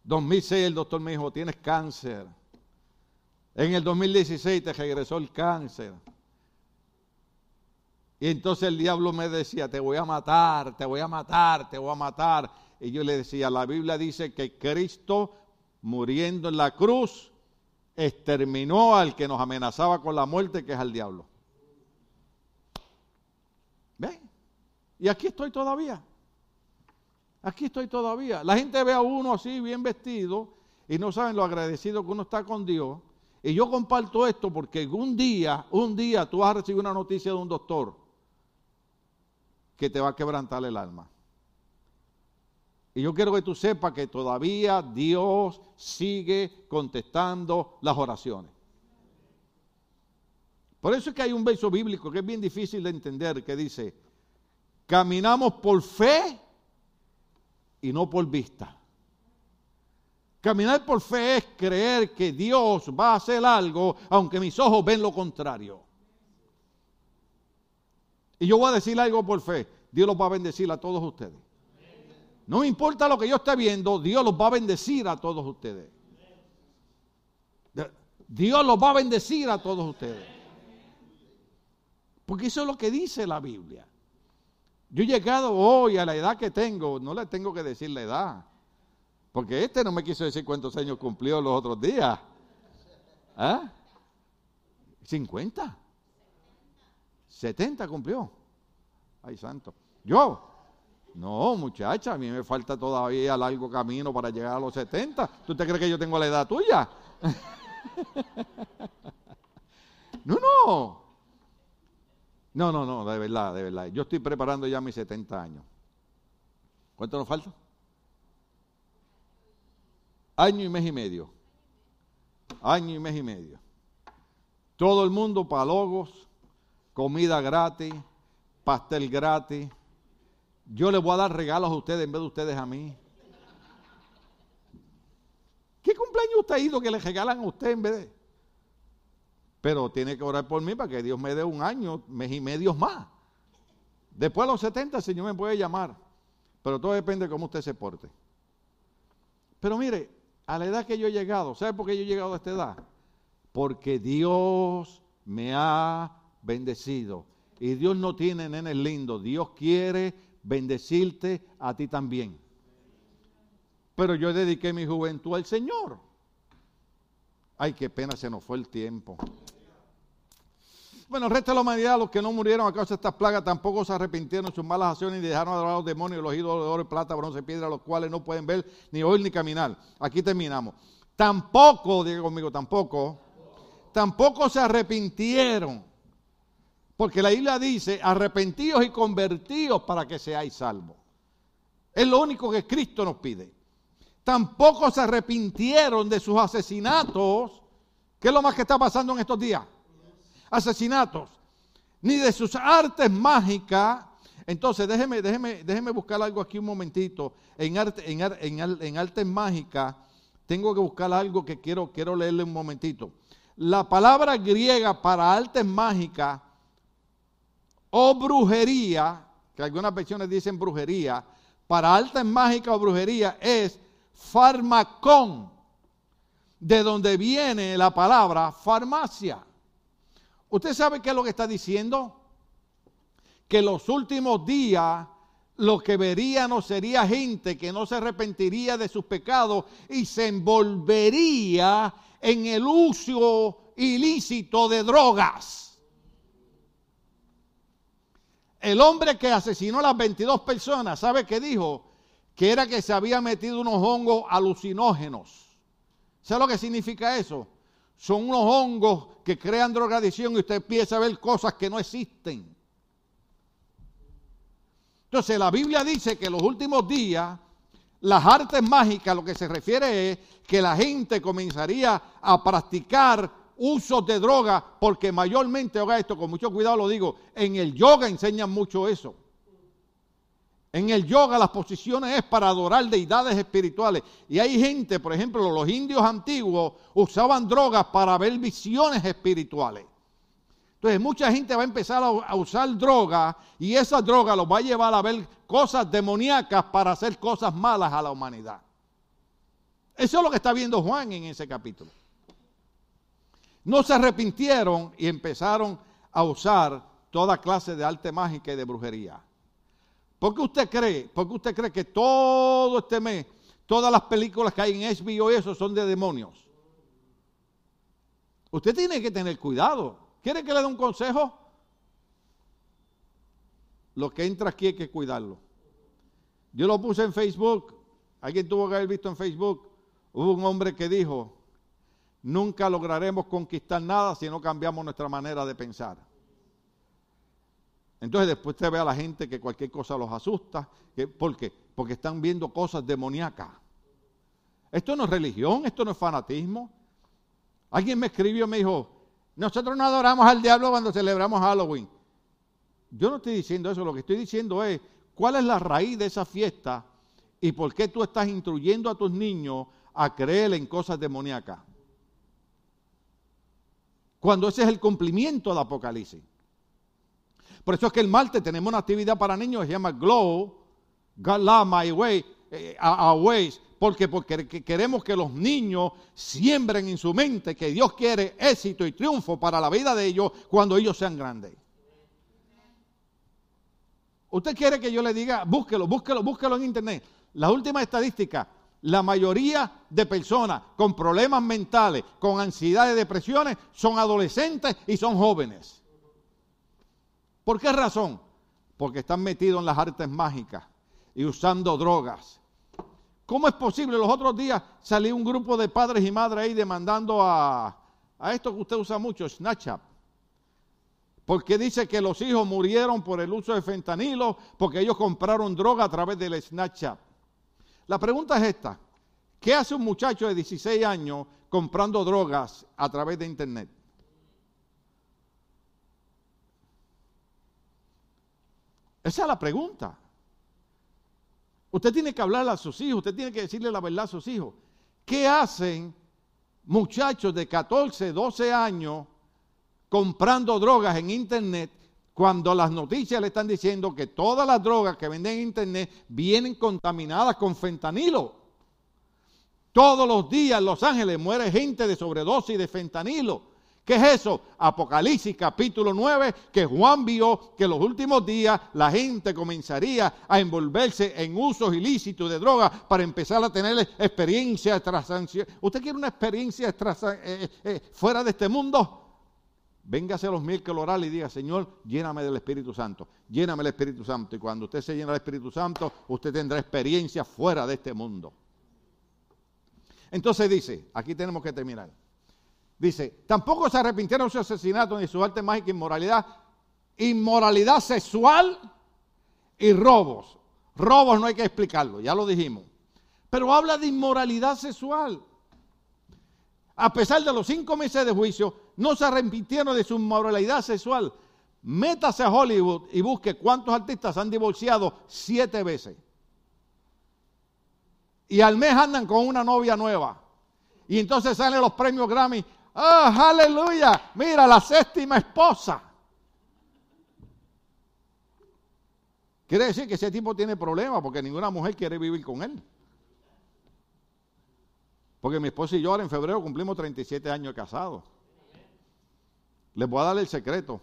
2006 el doctor me dijo, tienes cáncer. En el 2016 te regresó el cáncer. Y entonces el diablo me decía, te voy a matar, te voy a matar, te voy a matar. Y yo le decía, la Biblia dice que Cristo muriendo en la cruz, exterminó al que nos amenazaba con la muerte, que es al diablo. ¿Ven? Y aquí estoy todavía. Aquí estoy todavía. La gente ve a uno así, bien vestido, y no saben lo agradecido que uno está con Dios. Y yo comparto esto porque un día, un día tú vas a recibir una noticia de un doctor que te va a quebrantar el alma. Y yo quiero que tú sepas que todavía Dios sigue contestando las oraciones. Por eso es que hay un verso bíblico que es bien difícil de entender, que dice, caminamos por fe y no por vista. Caminar por fe es creer que Dios va a hacer algo, aunque mis ojos ven lo contrario. Y yo voy a decir algo por fe. Dios los va a bendecir a todos ustedes. No me importa lo que yo esté viendo, Dios los va a bendecir a todos ustedes. Dios los va a bendecir a todos ustedes. Porque eso es lo que dice la Biblia. Yo he llegado hoy a la edad que tengo, no le tengo que decir la edad. Porque este no me quiso decir cuántos años cumplió los otros días. ¿Ah? 50. 70 cumplió. Ay, santo. Yo. No, muchacha, a mí me falta todavía largo camino para llegar a los 70. ¿Tú te crees que yo tengo la edad tuya? [LAUGHS] no, no. No, no, no, de verdad, de verdad. Yo estoy preparando ya mis 70 años. ¿Cuánto nos falta? Año y mes y medio. Año y mes y medio. Todo el mundo para logos, comida gratis, pastel gratis. Yo les voy a dar regalos a ustedes en vez de ustedes a mí. ¿Qué cumpleaños usted ha ido que le regalan a usted en vez de.? Pero tiene que orar por mí para que Dios me dé un año, mes y medio más. Después de los 70 el Señor me puede llamar. Pero todo depende de cómo usted se porte. Pero mire, a la edad que yo he llegado, ¿sabe por qué yo he llegado a esta edad? Porque Dios me ha bendecido. Y Dios no tiene nenes lindos. Dios quiere bendecirte a ti también. Pero yo dediqué mi juventud al Señor. Ay, qué pena se nos fue el tiempo. Bueno, el resto de la humanidad, los que no murieron a causa de estas plagas, tampoco se arrepintieron de sus malas acciones y dejaron adorar a los demonios los ídolos de oro, plata, bronce, piedra, los cuales no pueden ver, ni oír, ni caminar. Aquí terminamos. Tampoco, diga conmigo, tampoco, tampoco se arrepintieron. Porque la Biblia dice, arrepentidos y convertidos para que seáis salvos. Es lo único que Cristo nos pide. Tampoco se arrepintieron de sus asesinatos. ¿Qué es lo más que está pasando en estos días? asesinatos, ni de sus artes mágicas. Entonces, déjeme, déjeme, déjeme buscar algo aquí un momentito. En, arte, en, en, artes mágicas, tengo que buscar algo que quiero, quiero leerle un momentito. La palabra griega para artes mágicas o brujería, que algunas versiones dicen brujería, para artes mágicas o brujería es farmacón, de donde viene la palabra farmacia. ¿Usted sabe qué es lo que está diciendo? Que los últimos días lo que veríamos sería gente que no se arrepentiría de sus pecados y se envolvería en el uso ilícito de drogas. El hombre que asesinó a las 22 personas, ¿sabe qué dijo? Que era que se había metido unos hongos alucinógenos. ¿Sabe lo que significa eso? son unos hongos que crean drogadicción y usted empieza a ver cosas que no existen. Entonces la Biblia dice que en los últimos días las artes mágicas lo que se refiere es que la gente comenzaría a practicar usos de droga porque mayormente, oiga esto, con mucho cuidado lo digo, en el yoga enseñan mucho eso. En el yoga las posiciones es para adorar deidades espirituales. Y hay gente, por ejemplo, los indios antiguos usaban drogas para ver visiones espirituales. Entonces mucha gente va a empezar a, usar droga y esa droga los va a llevar a ver cosas demoníacas para hacer cosas malas a la humanidad. Eso es lo que está viendo Juan en ese capítulo. No se arrepintieron y empezaron a usar toda clase de arte mágica y de brujería. ¿Por qué usted cree? ¿Por qué usted cree que todo este mes, todas las películas que hay en HBO y eso son de demonios? Usted tiene que tener cuidado. ¿Quiere que le dé un consejo? Lo que entra aquí hay que cuidarlo. Yo lo puse en Facebook. Alguien tuvo que haber visto en Facebook. Hubo un hombre que dijo, nunca lograremos conquistar nada si no cambiamos nuestra manera de pensar. Entonces después usted ve a la gente que cualquier cosa los asusta. ¿Por qué? Porque están viendo cosas demoníacas. Esto no es religión, esto no es fanatismo. Alguien me escribió y me dijo, nosotros no adoramos al diablo cuando celebramos Halloween. Yo no estoy diciendo eso, lo que estoy diciendo es cuál es la raíz de esa fiesta y por qué tú estás instruyendo a tus niños a creer en cosas demoníacas. Cuando ese es el cumplimiento del Apocalipsis. Por eso es que el martes tenemos una actividad para niños que se llama Glow, God My Way, eh, porque, porque queremos que los niños siembren en su mente que Dios quiere éxito y triunfo para la vida de ellos cuando ellos sean grandes. Usted quiere que yo le diga, búsquelo, búsquelo, búsquelo en internet. La última estadística, la mayoría de personas con problemas mentales, con ansiedad y depresiones, son adolescentes y son jóvenes. ¿Por qué razón? Porque están metidos en las artes mágicas y usando drogas. ¿Cómo es posible? Los otros días salió un grupo de padres y madres ahí demandando a, a esto que usted usa mucho, Snapchat. Porque dice que los hijos murieron por el uso de fentanilo, porque ellos compraron droga a través del Snapchat. La pregunta es esta. ¿Qué hace un muchacho de 16 años comprando drogas a través de Internet? Esa es la pregunta. Usted tiene que hablarle a sus hijos, usted tiene que decirle la verdad a sus hijos. ¿Qué hacen muchachos de 14, 12 años comprando drogas en Internet cuando las noticias le están diciendo que todas las drogas que venden en Internet vienen contaminadas con fentanilo? Todos los días en Los Ángeles muere gente de sobredosis de fentanilo. ¿Qué es eso? Apocalipsis capítulo 9, que Juan vio que los últimos días la gente comenzaría a envolverse en usos ilícitos de drogas para empezar a tener experiencias ¿Usted quiere una experiencia eh, eh, eh, fuera de este mundo? Véngase a los mil orales y diga, Señor, lléname del Espíritu Santo, lléname del Espíritu Santo. Y cuando usted se llena del Espíritu Santo, usted tendrá experiencia fuera de este mundo. Entonces dice, aquí tenemos que terminar. Dice, tampoco se arrepintieron su asesinato ni su arte mágica inmoralidad. Inmoralidad sexual y robos. Robos no hay que explicarlo, ya lo dijimos. Pero habla de inmoralidad sexual. A pesar de los cinco meses de juicio, no se arrepintieron de su inmoralidad sexual. Métase a Hollywood y busque cuántos artistas han divorciado siete veces. Y al mes andan con una novia nueva. Y entonces salen los premios Grammy. ¡Ah, aleluya! Mira, la séptima esposa. Quiere decir que ese tipo tiene problemas porque ninguna mujer quiere vivir con él. Porque mi esposa y yo ahora en febrero cumplimos 37 años casados. Les voy a dar el secreto.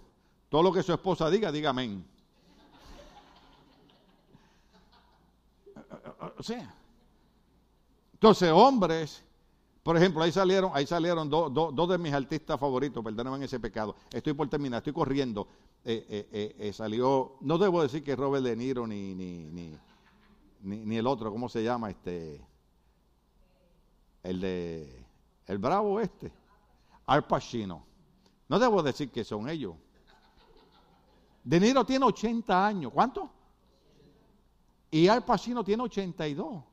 Todo lo que su esposa diga, diga amén. O sea, entonces hombres por ejemplo, ahí salieron, ahí salieron dos de mis artistas favoritos, perdónenme ese pecado. Estoy por terminar, estoy corriendo. Eh, eh, eh, salió, no debo decir que Robert De Niro ni, ni, ni, ni, el otro, ¿cómo se llama? Este, el de, el bravo este, Al Pacino. No debo decir que son ellos. De Niro tiene 80 años, ¿cuánto? Y Al Pacino tiene 82.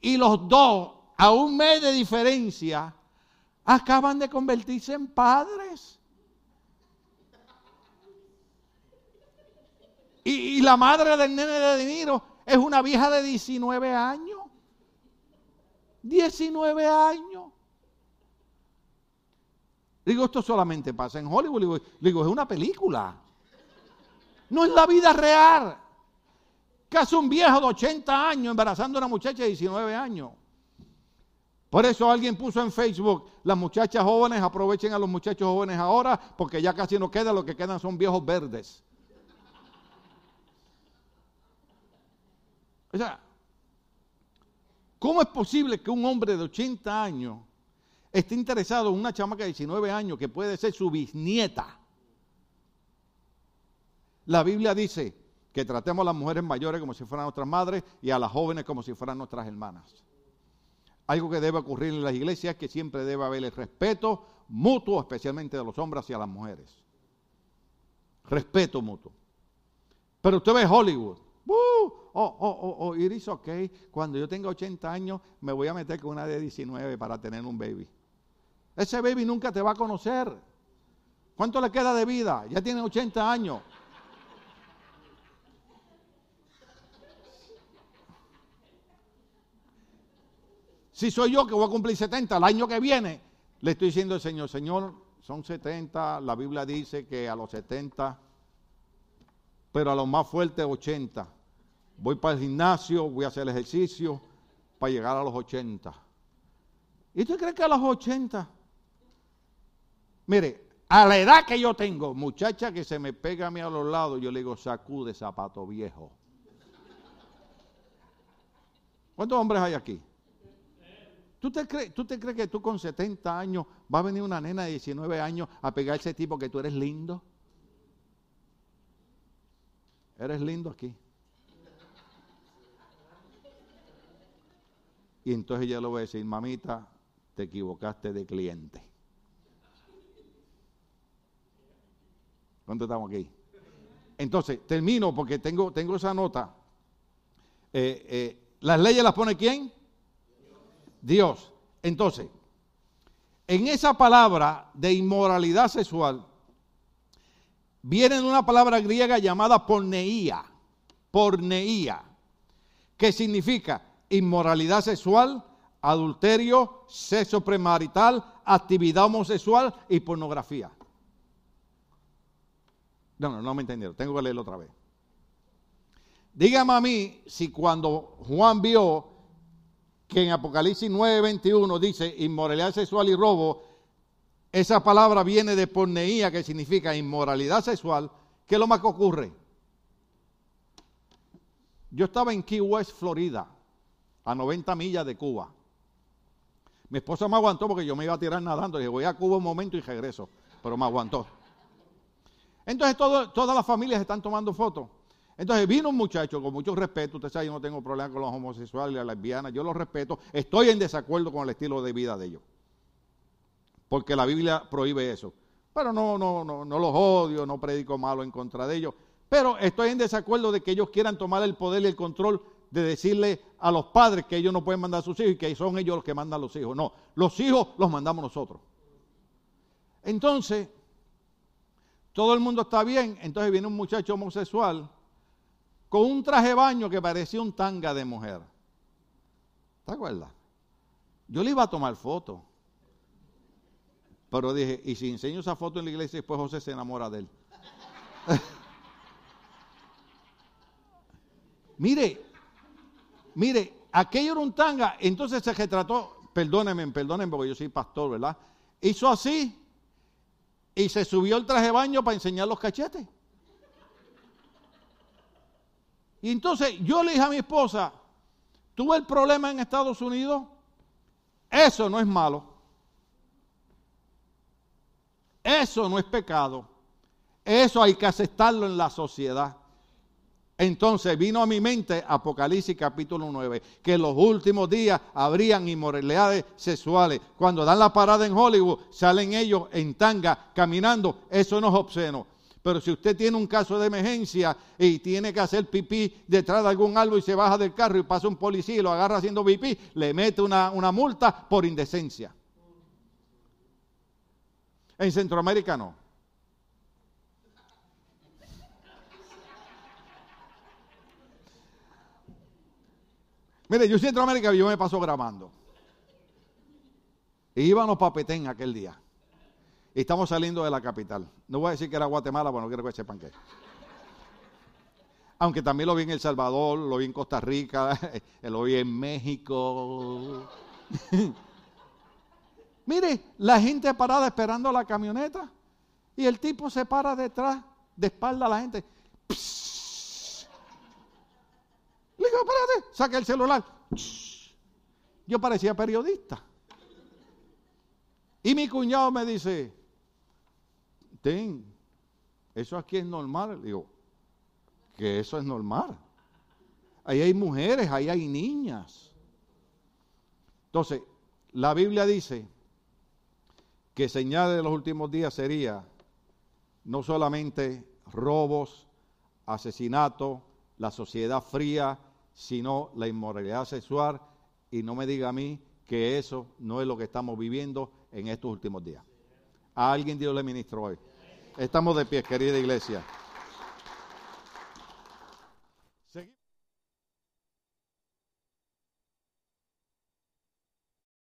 Y los dos a un mes de diferencia, acaban de convertirse en padres. Y, la madre del nene de dinero es una vieja de 19 años. 19 años. Digo, esto solamente pasa en Hollywood. Digo, digo, es una película. No es la vida real. Casi un viejo de 80 años embarazando a una muchacha de 19 años. Por eso alguien puso en Facebook, las muchachas jóvenes aprovechen a los muchachos jóvenes ahora, porque ya casi no queda, lo que quedan son viejos verdes. O sea, ¿cómo es posible que un hombre de 80 años esté interesado en una chamaca de 19 años que puede ser su bisnieta? La Biblia dice que tratemos a las mujeres mayores como si fueran nuestras madres y a las jóvenes como si fueran nuestras hermanas. Algo que debe ocurrir en las iglesias es que siempre debe haber el respeto mutuo, especialmente de los hombres hacia las mujeres. Respeto mutuo. Pero usted ve Hollywood. Uh, oh, oh, oh, oh, it is okay. Cuando yo tenga 80 años, me voy a meter con una de 19 para tener un baby. Ese baby nunca te va a conocer. ¿Cuánto le queda de vida? Ya tiene 80 años. Si soy yo que voy a cumplir 70 el año que viene, le estoy diciendo al Señor, Señor, son 70, la Biblia dice que a los 70, pero a los más fuertes 80. Voy para el gimnasio, voy a hacer ejercicio para llegar a los 80. ¿Y usted cree que a los 80? Mire, a la edad que yo tengo, muchacha que se me pega a mí a los lados, yo le digo, sacude zapato viejo. ¿Cuántos hombres hay aquí? ¿Tú te, crees, ¿Tú te crees que tú con 70 años va a venir una nena de 19 años a pegar a ese tipo que tú eres lindo? Eres lindo aquí. Y entonces ella lo va a decir, mamita, te equivocaste de cliente. ¿Cuánto estamos aquí? Entonces, termino porque tengo, tengo esa nota. Eh, eh, ¿Las leyes las pone quién? Dios. Entonces, en esa palabra de inmoralidad sexual, viene una palabra griega llamada porneía, porneía, que significa inmoralidad sexual, adulterio, sexo premarital, actividad homosexual y pornografía. No, no, no me entendieron, tengo que leerlo otra vez. Dígame a mí si cuando Juan vio que en Apocalipsis 9:21 dice inmoralidad sexual y robo, esa palabra viene de porneía, que significa inmoralidad sexual, ¿qué es lo más que ocurre? Yo estaba en Key West, Florida, a 90 millas de Cuba. Mi esposa me aguantó porque yo me iba a tirar nadando. Dije, voy a Cuba un momento y regreso. Pero me aguantó. Entonces todas las familias están tomando fotos. Entonces vino un muchacho con mucho respeto, usted sabe, yo no tengo problema con los homosexuales y las lesbianas, yo los respeto, estoy en desacuerdo con el estilo de vida de ellos, porque la Biblia prohíbe eso. Pero no, no, no, no los odio, no predico malo en contra de ellos, pero estoy en desacuerdo de que ellos quieran tomar el poder y el control de decirle a los padres que ellos no pueden mandar a sus hijos y que son ellos los que mandan a los hijos. No, los hijos los mandamos nosotros. Entonces, todo el mundo está bien, entonces viene un muchacho homosexual con un traje de baño que parecía un tanga de mujer. ¿Te acuerdas? Yo le iba a tomar foto. Pero dije, ¿y si enseño esa foto en la iglesia después José se enamora de él? [LAUGHS] mire, mire, aquello era un tanga, entonces se retrató, perdónenme, perdónenme porque yo soy pastor, ¿verdad? Hizo así y se subió el traje de baño para enseñar los cachetes. Y entonces yo le dije a mi esposa, tuve el problema en Estados Unidos, eso no es malo. Eso no es pecado. Eso hay que aceptarlo en la sociedad. Entonces vino a mi mente Apocalipsis capítulo 9, que los últimos días habrían inmoralidades sexuales. Cuando dan la parada en Hollywood, salen ellos en tanga caminando. Eso no es obsceno. Pero si usted tiene un caso de emergencia y tiene que hacer pipí detrás de algún árbol y se baja del carro y pasa un policía y lo agarra haciendo pipí, le mete una, una multa por indecencia. En Centroamérica no. Mire, yo en Centroamérica yo me paso grabando. Y íbamos para Petén aquel día. Y estamos saliendo de la capital. No voy a decir que era Guatemala, porque no quiero que sepan qué. Aunque también lo vi en El Salvador, lo vi en Costa Rica, [LAUGHS] lo vi en México. [LAUGHS] Mire, la gente parada esperando la camioneta y el tipo se para detrás, de espalda a la gente. Le digo, espérate, saca el celular. Yo parecía periodista. Y mi cuñado me dice, eso aquí es normal. Digo, que eso es normal. Ahí hay mujeres, ahí hay niñas. Entonces, la Biblia dice que señal de los últimos días sería no solamente robos, asesinatos, la sociedad fría, sino la inmoralidad sexual. Y no me diga a mí que eso no es lo que estamos viviendo en estos últimos días. A alguien Dios le ministró hoy. Estamos de pie, querida iglesia.